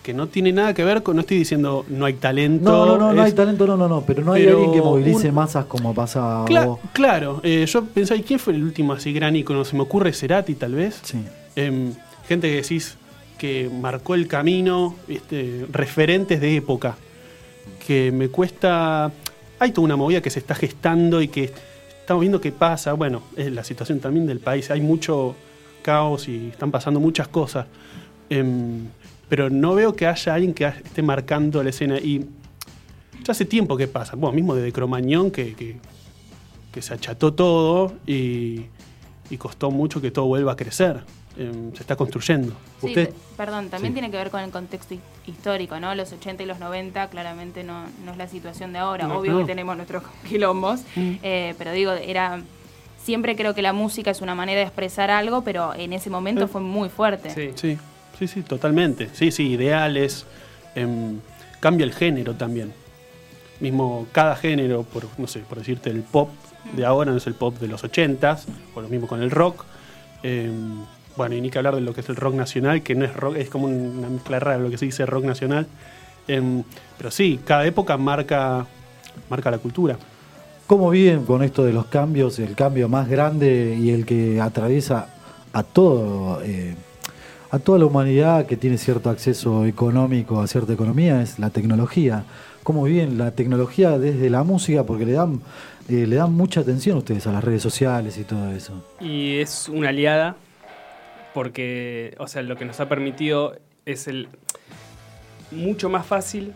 que no tiene nada que ver con. No estoy diciendo no hay talento. No, no, no, no hay talento, no, no, no, pero no hay Pero alguien que movilice un- masas como pasa. Cla- o- claro, eh, yo pensaba, ¿y quién fue el último así gran ícono? Se me ocurre Cerati, tal vez. Sí. Em, gente que decís que marcó el camino, ¿viste? referentes de época. Que me cuesta. Hay toda una movida que se está gestando y que estamos viendo qué pasa. Bueno, es la situación también del país. Hay mucho caos y están pasando muchas cosas. Em, pero no veo que haya alguien que esté marcando la escena. Y ya hace tiempo que pasa. Bueno, mismo desde Cromañón que, se acható todo y costó mucho que todo vuelva a crecer. Em, se está construyendo. Sí, Usted- perdón, también sí. tiene que ver con el contexto hi- histórico, ¿no? Los 80 y los 90 claramente no, no es la situación de ahora. No, Obvio no. que tenemos nuestros quilombos, eh, pero digo, era... Siempre creo que la música es una manera de expresar algo, pero en ese momento Eh. fue muy fuerte. Sí. Sí, sí, sí, totalmente. Sí, sí, ideales. em, cambia el género también. Mismo cada género, por, no sé, por decirte, el pop de ahora no es el pop de los 80s, o lo mismo con el rock. Em, bueno, y ni que hablar de lo que es el rock nacional, que no es rock, es como una mezcla rara lo que se dice rock nacional. Em, pero sí, cada época marca, marca la cultura. ¿Cómo viven con esto de los cambios? El cambio más grande y el que atraviesa a todo, eh, a toda la humanidad que tiene cierto acceso económico a cierta economía es la tecnología. ¿Cómo viven la tecnología desde la música? Porque le dan, eh, le dan mucha atención ustedes a las redes sociales y todo eso. Y es una aliada porque, o sea, lo que nos ha permitido es el mucho más fácil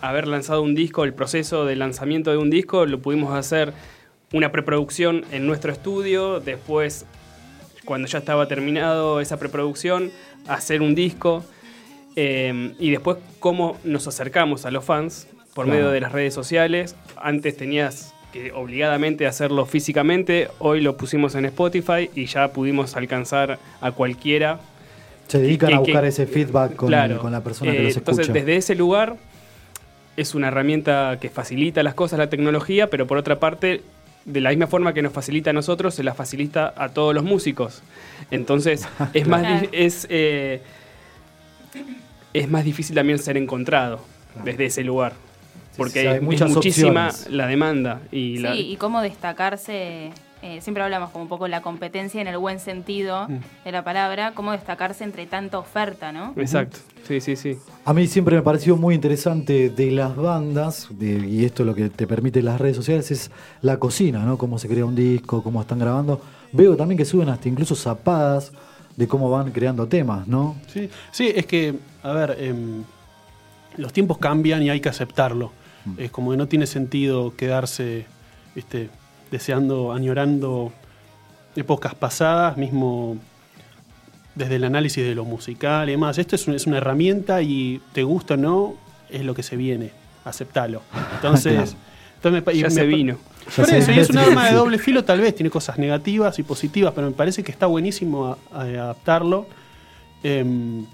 haber lanzado un disco, el proceso de lanzamiento de un disco, lo pudimos hacer una preproducción en nuestro estudio, después, cuando ya estaba terminado esa preproducción, hacer un disco, eh, y después cómo nos acercamos a los fans por Claro. medio de las redes sociales. Antes tenías que obligadamente hacerlo físicamente, hoy lo pusimos en Spotify y ya pudimos alcanzar a cualquiera. Se dedican que- a buscar que- ese feedback con, Claro. con la persona que Eh, los escucha. Entonces, desde ese lugar es una herramienta que facilita las cosas, la tecnología, pero por otra parte, de la misma forma que nos facilita a nosotros, se la facilita a todos los músicos. Entonces, es más, Claro. es, eh, es más difícil también ser encontrado desde ese lugar. Porque sí, hay es muchas muchísima opciones. la demanda. Y la, Sí, y cómo destacarse, eh, siempre hablamos como un poco de la competencia en el buen sentido Mm. de la palabra, cómo destacarse entre tanta oferta, ¿no? Exacto, sí, sí, sí. A mí siempre me pareció muy interesante de las bandas, de- y esto lo que te permite las redes sociales, es la cocina, ¿no? Cómo se crea un disco, cómo están grabando. Veo también que suben hasta incluso zapadas de cómo van creando temas, ¿no? Sí, sí, es que, a ver, em, los tiempos cambian y hay que aceptarlo. Es como que no tiene sentido quedarse, viste, deseando, añorando épocas pasadas, mismo desde el análisis de lo musical y demás. Esto es, un- es una herramienta y te gusta o no, es lo que se viene. Aceptalo. Entonces, Claro. entonces me Ya me se vino. Ya Por se eso, y es un arma de doble filo, tal vez tiene cosas negativas y positivas, pero me parece que está buenísimo a- a- adaptarlo em,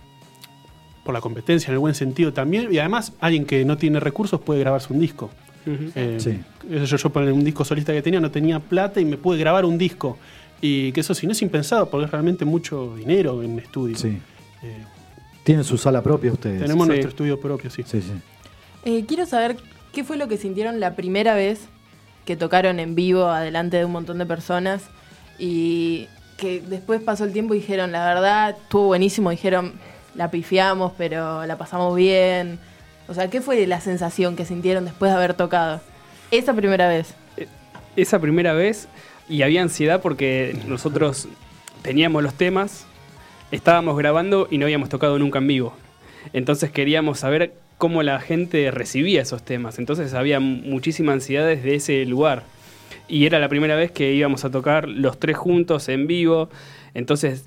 por la competencia en el buen sentido también. Y además, alguien que no tiene recursos puede grabarse un disco. Eh, Sí. eso Yo, yo por un disco solista que tenía no tenía plata y me pude grabar un disco. Y que eso sí no es impensado porque es realmente mucho dinero en estudio. Sí. Eh, Tienen su sala propia ustedes. tenemos Sí. nuestro estudio propio, sí. Sí, sí. Eh, quiero saber qué fue lo que sintieron la primera vez que tocaron en vivo adelante de un montón de personas y que después pasó el tiempo y dijeron, la verdad, estuvo buenísimo, dijeron, la pifiamos, pero la pasamos bien. O sea, ¿qué fue la sensación que sintieron después de haber tocado? Esa primera vez. esa primera vez y había ansiedad porque nosotros teníamos los temas estábamos grabando y no habíamos tocado nunca en vivo. Entonces queríamos saber cómo la gente recibía esos temas. Entonces había muchísima ansiedad desde ese lugar. Y era la primera vez que íbamos a tocar los tres juntos en vivo. Entonces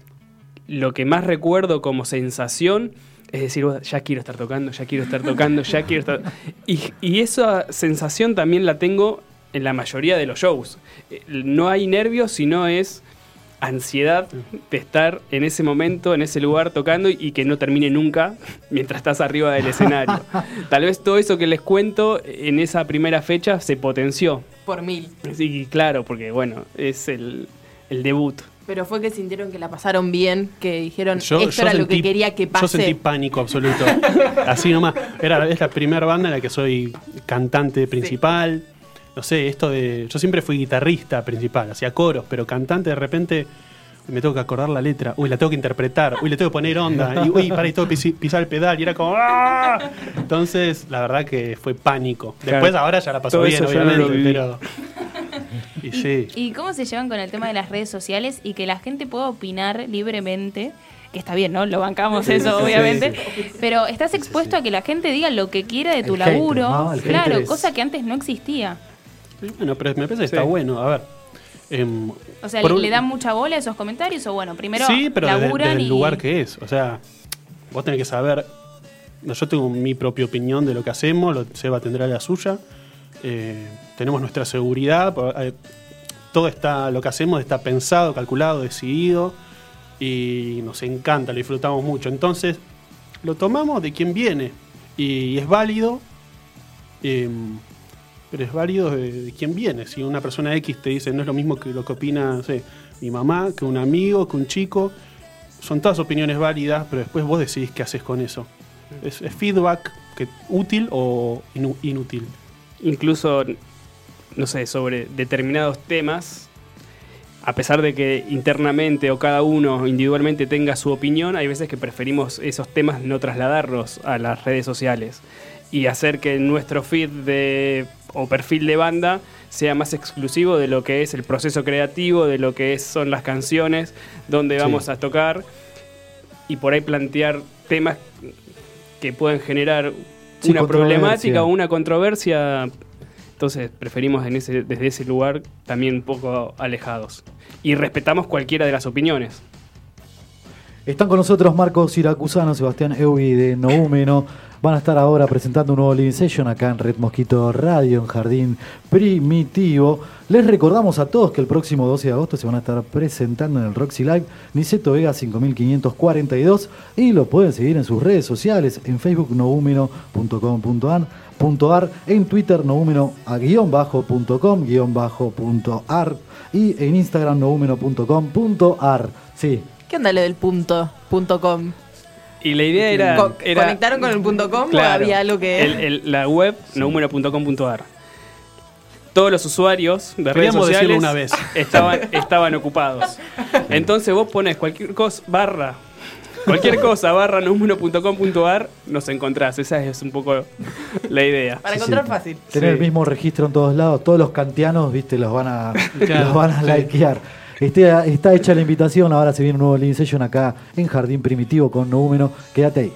lo que más recuerdo como sensación es decir, "Oh, ya quiero estar tocando, ya quiero estar tocando, ya quiero estar... Y, y esa sensación también la tengo en la mayoría de los shows. Eh, No hay nervios, sino es ansiedad de estar en ese momento, en ese lugar tocando y, y que no termine nunca mientras estás arriba del escenario. Tal vez todo eso que les cuento en esa primera fecha se potenció. Por mil. Sí, claro, porque bueno, es el, el debut. Pero fue que sintieron que la pasaron bien, que dijeron, Yo- esto yo era lo que quería que Yo pase. sentí pánico absoluto. Así nomás. Era, es la primera banda en la que soy cantante principal. No sé, esto de. Yo siempre fui guitarrista principal, hacía coros, pero cantante de repente me tengo que acordar la letra. Uy, la tengo que interpretar. Uy, le tengo que poner onda. Y uy, para y tengo que pisar el pedal. Y era como. ¡ah! Entonces, la verdad que fue pánico. Después, Claro. ahora ya la pasó bien, yo no obviamente, pero. Y sí. ¿Y cómo se llevan con el tema de las redes sociales y que la gente pueda opinar libremente? Que está bien, ¿no? Lo bancamos Sí, eso, sí, obviamente. sí, Pero estás expuesto a que la gente diga lo que quiera de tu El hater, laburo. claro, es- cosa que antes no existía. Bueno, pero me parece que Sí. está bueno. A ver. em, O sea, ¿le, un- le dan mucha bola a esos comentarios o bueno, primero sí, pero laburan desde el y... lugar que es. O sea, vos tenés que saber. Yo tengo mi propia opinión de lo que hacemos, lo, Seba tendrá la suya. Eh, tenemos nuestra seguridad. eh, todo está, lo que hacemos está pensado, calculado, decidido. Y nos encanta, lo disfrutamos mucho. Entonces, lo tomamos de quien viene. Y, es válido. eh, pero es válido de, de quien viene. Si una persona X te dice no es lo mismo que lo que opina no sé, mi mamá, que un amigo, que un chico, son todas opiniones válidas, pero después vos decidís qué haces con eso. Es, es feedback que, útil o inútil. Incluso, no sé, sobre determinados temas, a pesar de que internamente o cada uno individualmente tenga su opinión, hay veces que preferimos esos temas no trasladarlos a las redes sociales y hacer que nuestro feed de, o perfil de banda sea más exclusivo de lo que es el proceso creativo, de lo que es- son las canciones, donde Sí. vamos a tocar y por ahí plantear temas que pueden generar Sí, una problemática o una controversia. Entonces preferimos en ese, desde ese lugar también un poco alejados. Y respetamos cualquiera de las opiniones. Están con nosotros Marcos Siracusano, Sebastián Eubi de Noúmeno. Van a estar ahora presentando un nuevo Living Session acá en Red Mosquito Radio, en Jardín Primitivo. Les recordamos a todos que el próximo 12 de agosto se van a estar presentando en el Roxy Live Niceto Vega 5542 y lo pueden seguir en sus redes sociales, en Facebook noumeno.com.ar, punto ar, en Twitter guion bajo ar y en Instagram noumeno.com.ar. Sí, ¿Qué onda lo del punto, punto com? Y la idea era... Co- era- ¿Conectaron con el punto com o Claro, había algo que...? el- el- la web noumeno.com.ar. Todos los usuarios de redes sociales una vez. Estaban, estaban ocupados. Entonces vos pones cualquier cosa, barra, cualquier cosa, barra noumeno.com.ar, nos encontrás. Esa es un poco la idea. Para Sí, encontrar sí. fácil. Tener Sí. el mismo registro en todos lados, todos los kantianos, viste, los van a, Claro, los van a sí. likear. Este- está hecha la invitación, ahora se viene un nuevo Living Session acá en Jardín Primitivo con Noúmeno. Quédate ahí.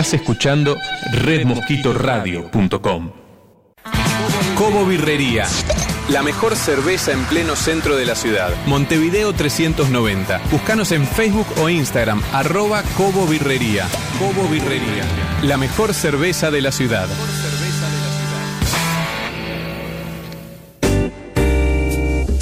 Estás escuchando redmosquitoradio.com. Cobo Birrería. La mejor cerveza en pleno centro de la ciudad. Montevideo 390. Búscanos en Facebook o Instagram, arroba Cobo Birrería. Cobo Birrería. La mejor cerveza de la ciudad.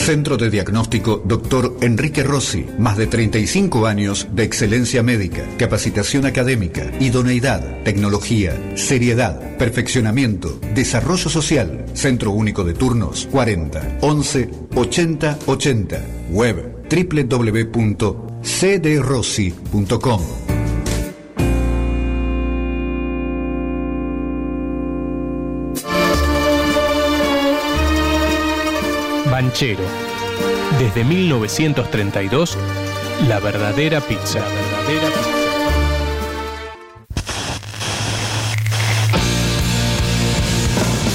Centro de Diagnóstico Dr. Enrique Rossi. Más de 35 años de excelencia médica, capacitación académica, idoneidad, tecnología, seriedad, perfeccionamiento, desarrollo social. Centro Único de Turnos 40 11 80 80. Web www.cdrossi.com. Banchero. Desde 1932, la verdadera pizza. La verdadera pizza.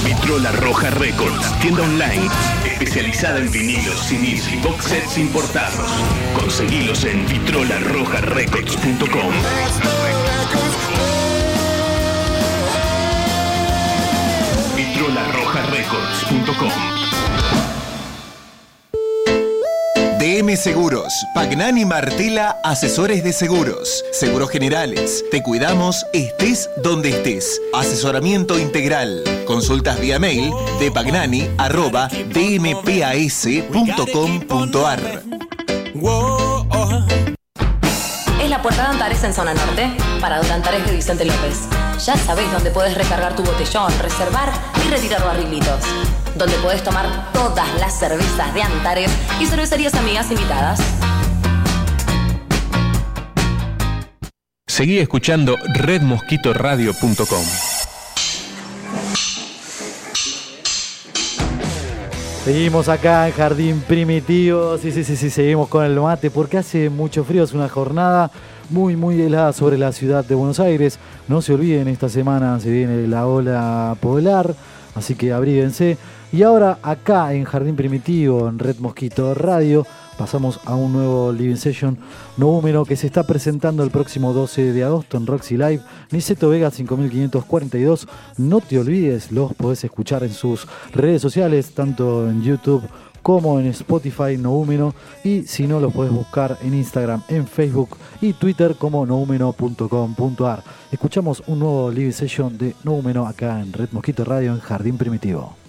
Vitrola Roja Records, tienda online especializada en vinilos, CDs y box sets importados. Conseguilos en vitrolarrojarecords.com. vitrolarrojarecords.com. DM Seguros, Pagnani Martela, asesores de seguros, seguros generales. Te cuidamos, estés donde estés. Asesoramiento integral. Consultas vía mail de pagnani dmpas.com.ar. Puerta de Antares en zona norte, Parador Antares de Vicente López. Ya sabéis dónde puedes recargar tu botellón, reservar y retirar barrilitos. Donde puedes tomar todas las cervezas de Antares y cervecerías amigas invitadas. Seguí escuchando redmosquitoradio.com. Seguimos acá en Jardín Primitivo. Sí, sí, sí, sí, seguimos con el mate porque hace mucho frío. Es una jornada muy, muy helada sobre la ciudad de Buenos Aires. No se olviden, esta semana se viene la ola polar, así que abríguense. Y ahora acá en Jardín Primitivo, en Red Mosquito Radio, pasamos a un nuevo Living Session número que se está presentando el próximo 12 de agosto en Roxy Live. Niceto Vega 5542. No te olvides, los podés escuchar en sus redes sociales, tanto en YouTube como en Spotify Noúmeno y si no los podés buscar en Instagram, en Facebook y Twitter como noumeno.com.ar. Escuchamos un nuevo live session de Noúmeno acá en Red Mosquito Radio en Jardín Primitivo.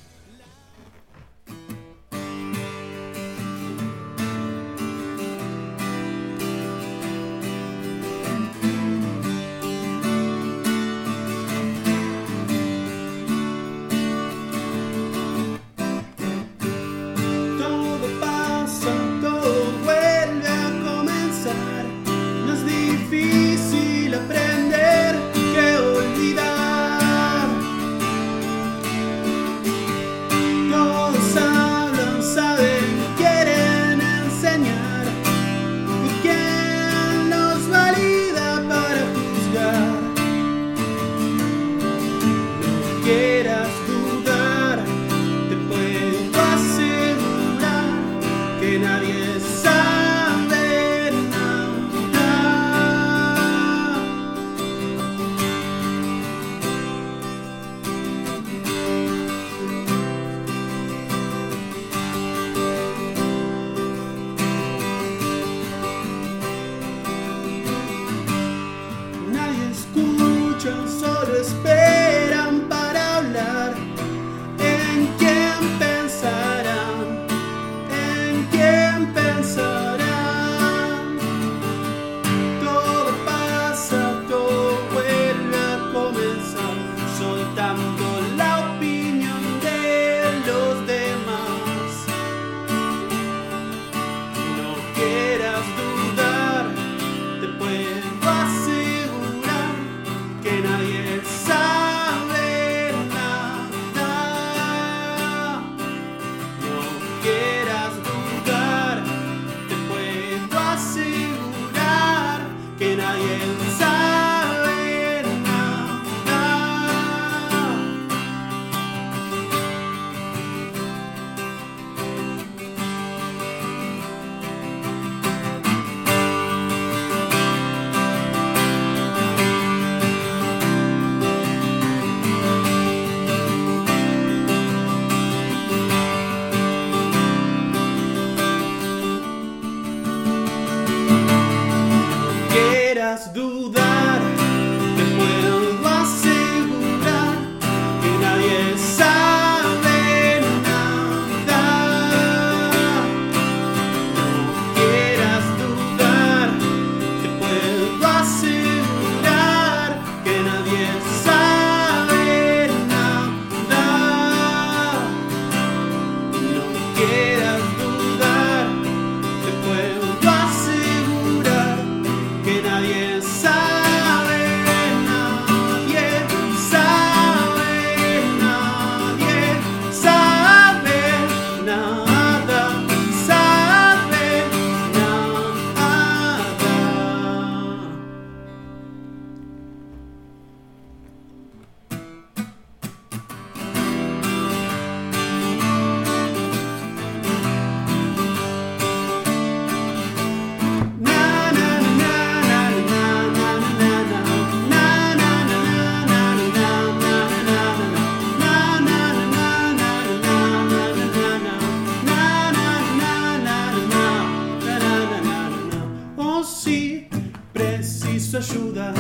sí, preciso ayuda,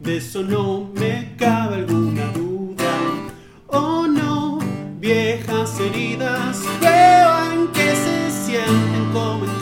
de eso no me cabe alguna duda. Oh no, viejas heridas, prueban que se sienten como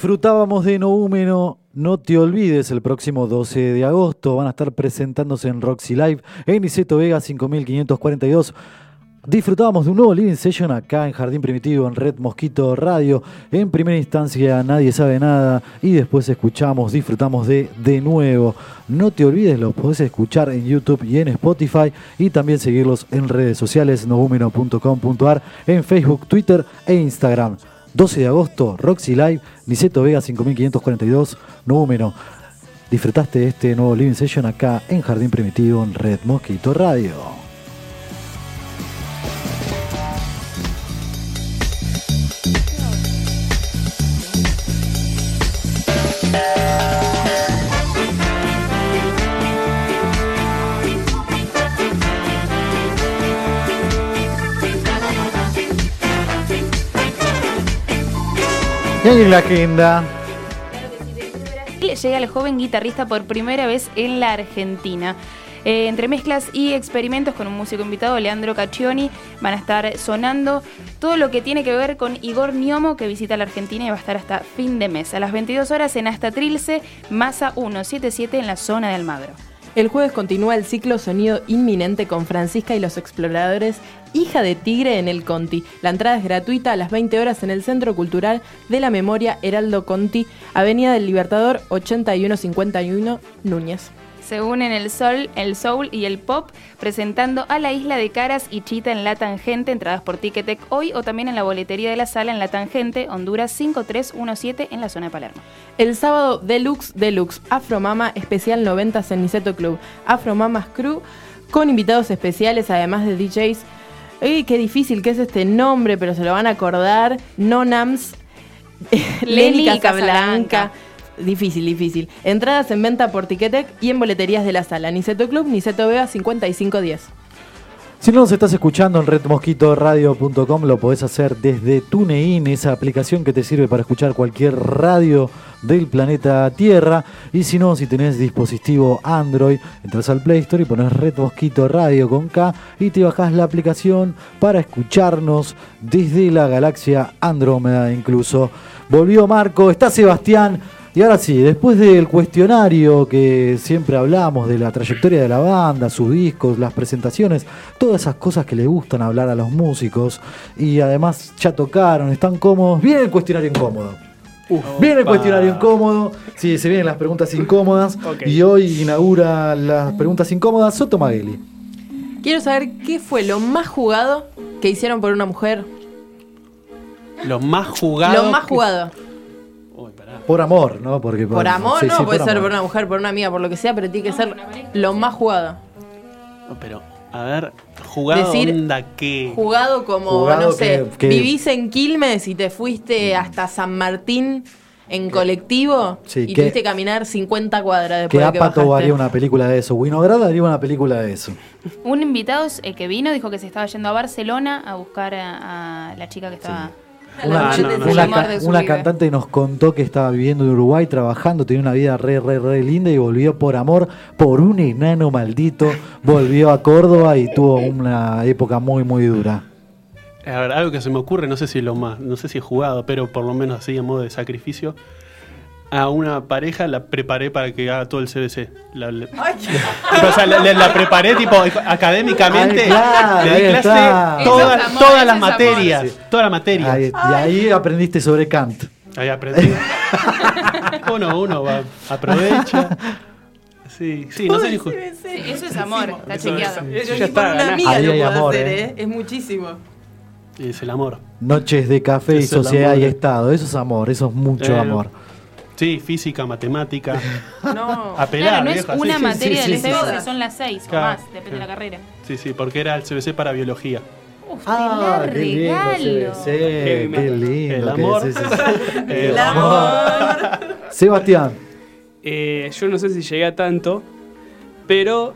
Disfrutábamos de Noúmeno, no te olvides, el próximo 12 de agosto van a estar presentándose en Roxy Live en Iseto Vega 5542. Disfrutábamos de un nuevo Living Session acá en Jardín Primitivo, en Red Mosquito Radio. En primera instancia, nadie sabe nada. Y después escuchamos, disfrutamos de De nuevo. No te olvides, los podés escuchar en YouTube y en Spotify. Y también seguirlos en redes sociales, noumeno.com.ar, en Facebook, Twitter e Instagram. 12 de agosto, Roxy Live, Niceto Vega 5542, Número. Disfrutaste de este nuevo Living Session acá en Jardín Primitivo, en Red Mosquito Radio. Y la agenda. Llega el joven guitarrista por primera vez en la Argentina. Eh, entre mezclas y experimentos con un músico invitado, Leandro Caccioni, van a estar sonando todo lo que tiene que ver con Igor Niomo, que visita la Argentina y va a estar hasta fin de mes. A las 22 horas en Hasta Trilce, Masa 177 en la zona de Almagro. El jueves continúa el ciclo Sonido Inminente con Francisca y los Exploradores, hija de Tigre en el Conti. La entrada es gratuita a las 20 horas en el Centro Cultural de la Memoria Heraldo Conti, Avenida del Libertador 8151 Núñez. Se unen el sol, el soul y el pop presentando a la Isla de Caras y Chita en La Tangente, entradas por Ticketek hoy o también en la boletería de la sala en La Tangente, Honduras 5317 en la zona de Palermo. El sábado Deluxe Deluxe Afromama especial 90 en Niceto Club. Afromamas Crew con invitados especiales además de DJs. Uy, qué difícil que es este nombre, pero se lo van a acordar. Nonams, Lenny Lenny Casablanca. Difícil, difícil. Entradas en venta por Ticketek y en boleterías de la sala. Niceto Club, Niceto Vega 5510. Si no nos estás escuchando en redmosquitoradio.com, lo podés hacer desde TuneIn, esa aplicación que te sirve para escuchar cualquier radio del planeta Tierra. Y si no, si tenés dispositivo Android, entras al Play Store y pones Red Mosquito Radio con K y te bajás la aplicación para escucharnos desde la galaxia Andrómeda incluso. Volvió Marco, está Sebastián. Y ahora sí, después del cuestionario que siempre hablamos de la trayectoria de la banda, sus discos, las presentaciones, todas esas cosas que le gustan hablar a los músicos y además ya tocaron, están cómodos, viene el cuestionario incómodo. Viene el cuestionario incómodo, sí, se vienen las preguntas incómodas Ok. y hoy inaugura las preguntas incómodas Soto Magueli. Quiero saber qué fue lo más jugado que hicieron por una mujer. Lo más jugado. Lo más jugado. Por amor, ¿no? Porque Por amor sí, no, sí, puede por ser amor. por una mujer, por una amiga, por lo que sea, pero tiene que ser lo más jugado. No, Pero, a ver, jugado Decir- onda que. Jugado como, Jugado no sé, que- que- vivís en Quilmes y te fuiste hasta San Martín en colectivo Sí, y que- tuviste que caminar 50 cuadras Que después de que Apato bajaste. haría una película de eso. Winograd haría una película de eso. Un invitado eh, que vino dijo que se estaba yendo a Barcelona a buscar a, a la chica que estaba... Una, Ah, chi- no, no, una ca- una cantante nos contó que estaba viviendo en Uruguay trabajando, tenía una vida re, re, re linda y volvió por amor, por un enano maldito, volvió a Córdoba y tuvo una época muy, muy dura. A ver, algo que se me ocurre, no sé si lo más, no sé si he jugado, pero por lo menos así a modo de sacrificio. A una pareja la preparé para que haga todo el CBC. La, la- o sea, la, la- la preparé tipo académicamente. Ay, claro, le di clase todas, amor, las materias. Sí. Todas las materias. Ahí- y ahí aprendiste sobre Kant. Ahí aprendí. uno, uno va, aprovecha. Sí, sí, no sé Sí, eso es amor, está chequeado. eso ya está. una ganaste. amiga Ahí lo hay puedo amor, hacer, ¿eh? ¿eh? Es muchísimo. Es el amor. Noches de café y Es el sociedad amor. y estado. Eso es amor, eso es mucho Eh, amor. Sí, física, matemática. No. A pelar, Claro, no es vieja, una sí, materia sí, del sí, CBC, sí. son las seis o más, depende de la carrera. Sí, sí, porque era el CBC para biología. Uf, Ah, qué lindo, qué lindo. El amor. El Sebastián, Eh, yo no sé si llegué a tanto, pero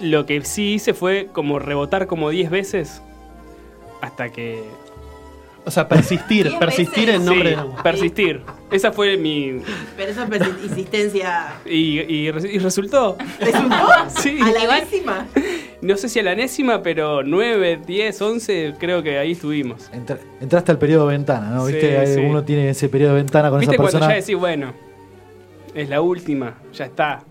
lo que sí hice fue como rebotar como 10 veces hasta que... O sea, persistir, persistir veces. en nombre Sí, de persistir. Esa fue mi... Pero eso es insistencia. Y, y res- y resultó. ¿Resultó? Sí. ¿A la décima? No sé si a la enésima, pero 9, 10, 11, creo que ahí estuvimos. Entra- entraste al periodo de ventana, ¿no? Sí, ¿Viste? Sí. Uno tiene ese periodo de ventana con ¿Viste esa cuando persona. ya decís, bueno, es la última, ya está?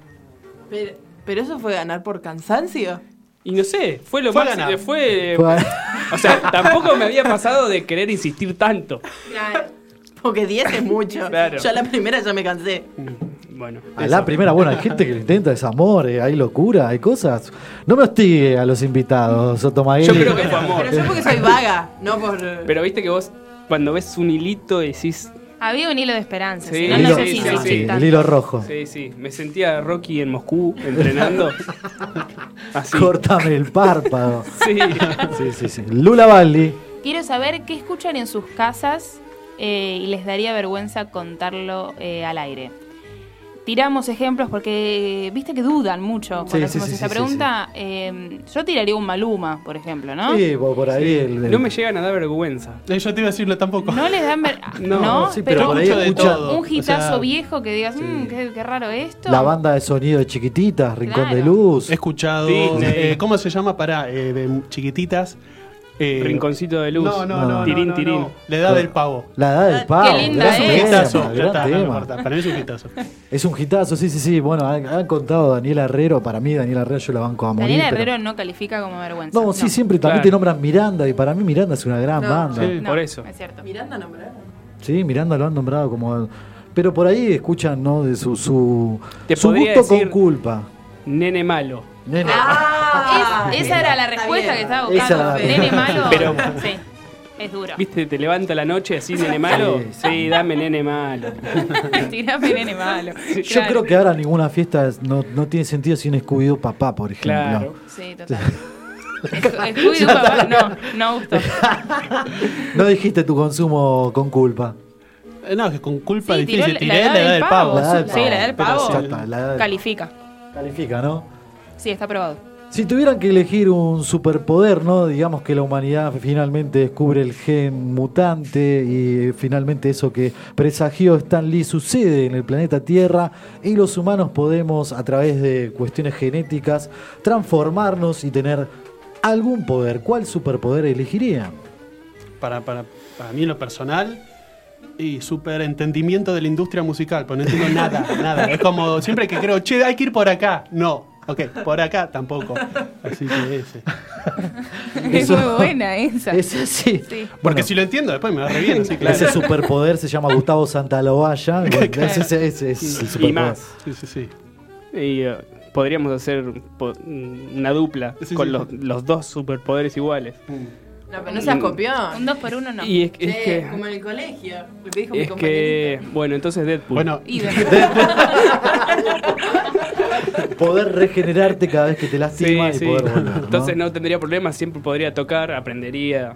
Pero, pero eso fue ganar por cansancio. Y no sé, fue lo Fue más. Fue, Fue- O sea, tampoco me había pasado de querer insistir tanto. Porque 10 es mucho. Claro. Yo a la primera ya me cansé. Bueno. A la primera, bueno, hay gente que lo intenta, es amor, eh, hay locura, hay cosas. No me hostigue a los invitados, Sotomagueli. Yo creo que fue amor. Pero yo porque soy vaga, no por. Pero viste que vos, cuando ves un hilito, decís. Había un hilo de esperanza, Sí, si no, el no hilo, sé si sí, el hilo rojo. Sí, sí. Me sentía Rocky en Moscú entrenando. Así. Córtame el párpado. Sí. Sí, sí, sí. Lula Baldi. Quiero saber qué escuchan en sus casas eh, y les daría vergüenza contarlo eh, al aire. Tiramos ejemplos porque viste que dudan mucho cuando Sí, sí, hacemos sí, sí, pregunta. Eh, yo tiraría un Maluma, por ejemplo, ¿no? Sí, por, ahí. el- el- No me llegan a dar vergüenza. Eh, Yo te iba a decirlo tampoco. No les dan ver... No, no, sí, pero, pero por ahí de todo. un hitazo O sea, viejo que digas, "Mm, qué, qué raro esto. la banda de sonido de chiquititas, Rincón Claro. de Luz. He escuchado. Eh, ¿Cómo se llama? Para de chiquititas. Eh, Rinconcito de luz. No, no, no. Tirín, no, no, tirín. no. La edad del pavo. La edad del pavo. Qué linda gran es. Un hitazo. Ya gran está, no. Para mí es un hitazo. Es un hitazo, sí, sí, sí. Bueno, han, han contado Daniela Herrero. Para mí, Daniela Herrero yo la banco a morir. Daniela pero- Herrero no califica como vergüenza. No, sí, siempre también Claro. te nombran Miranda. Y para mí, Miranda es una gran No, banda. sí. Sí. No, por eso. Es cierto. Miranda nombraron. Miranda lo han nombrado como. Pero por ahí escuchan, ¿no? De su, su, gusto decir- con culpa. Nene malo. Nene. Ah, Es- esa era la respuesta que estaba buscando. Nene malo. Pero- sí, es duro. ¿Viste? Te levanta la noche así, nene malo. Sí, Sí, dame nene malo. Tirame nene malo. Yo creo que ahora ninguna fiesta es- no, no tiene sentido sin Scooby-Doo papá, por ejemplo. Claro. Sí, total. Scooby-Doo, papá, no, no gustó. No dijiste tu consumo con culpa. Eh, No, que con culpa Sí, difícil. la- Tiré la edad del pavo. Sí, la edad del pavo. Califica. Califica, ¿no? Sí, está aprobado. Si tuvieran que elegir un superpoder, ¿no? Digamos que la humanidad finalmente descubre el gen mutante y finalmente eso que presagió Stan Lee sucede en el planeta Tierra y los humanos podemos a través de cuestiones genéticas transformarnos y tener algún poder. ¿Cuál superpoder elegirían? Para, para, para mí en lo personal y súper entendimiento de la industria musical, pues no entiendo nada, nada. Es como siempre que creo, che, hay que ir por acá. No, ok, por acá tampoco. Así que ese. Es Eso- muy buena esa. Ese sí. Sí. Porque Bueno, si lo entiendo, después me va re bien, así que. ese superpoder se llama Gustavo. Bueno, ese, ese- ese es el Y superpoder. más. Sí, sí, sí. Y eh, podríamos hacer po- una dupla Sí, con sí. Los, los dos superpoderes iguales. No, pero no seas copión. Un 2 por 1 no. Y es, es Che, que. como en el colegio. Lo que dijo mi Es que. Bueno, entonces Deadpool. Bueno, Y de- Poder regenerarte cada vez que te sí, lastima sí. y poder volver. ¿no? Entonces no tendría problemas, siempre podría tocar, aprendería.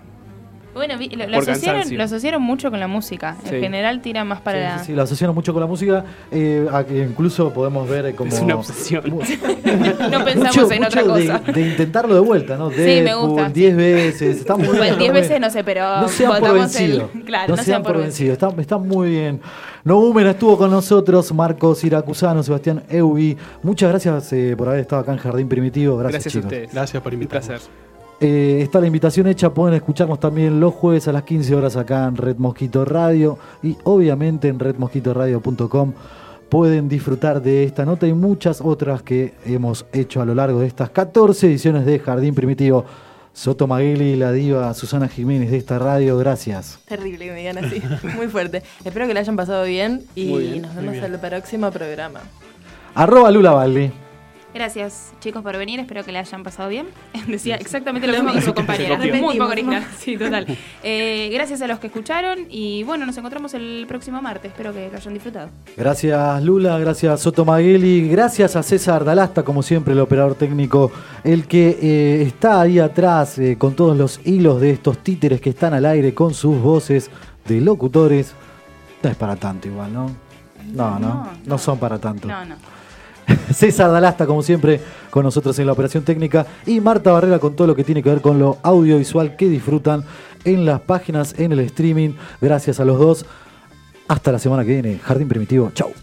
Bueno, vi- lo, asociaron, cansancio. lo asociaron mucho con la música. En Sí. general tira más para Sí, la... sí, sí, lo asociaron mucho con la música. eh, a que incluso podemos ver eh, como. Es una obsesión. No pensamos mucho- en otra mucho cosa. De, intentarlo de vuelta, ¿no? Sí, me gusta. 10 veces. Está muy bien. Bueno, está 10 muy veces no sé, pero No sean por el- vencido. Claro, no, sean por vencido. vencido. Está, está muy bien. No Boomer estuvo con nosotros, Marcos Iracusano, Sebastián Eubi. Muchas gracias eh, por haber estado acá en Jardín Primitivo. Gracias, Gracias, a chicos. ustedes. gracias por Un invitarnos. placer. Eh, está la invitación hecha, pueden escucharnos también los jueves a las 15 horas acá en Red Mosquito Radio y obviamente en redmosquitoradio.com pueden disfrutar de esta nota y muchas otras que hemos hecho a lo largo de estas 14 ediciones de Jardín Primitivo. Soto Magueli, la diva Susana Jiménez de esta radio, gracias. Terrible que me digan así. Muy fuerte. Espero que la hayan pasado bien y bien, nos vemos bien. el próximo programa. Arroba Lula Valli. Gracias, chicos, por venir. Espero que le hayan pasado bien. Decía exactamente lo Lo mismo que su compañera. Muy poco original. Sí, total. Eh, gracias a los que escucharon y bueno, nos encontramos el próximo martes. Espero que lo hayan disfrutado. Gracias Lula, gracias Soto Magueli, gracias a César Dalasta, como siempre, el operador técnico, el que eh, está ahí atrás eh, con todos los hilos de estos títeres que están al aire con sus voces de locutores. No es para tanto igual, ¿no? No, no, no, No, no. son para tanto. No, no. César Dalasta, como siempre, con nosotros en la operación técnica. Y Marta Barrera con todo lo que tiene que ver con lo audiovisual que disfrutan en las páginas, en el streaming. Gracias a los dos. Hasta la semana que viene. Jardín Primitivo. Chau.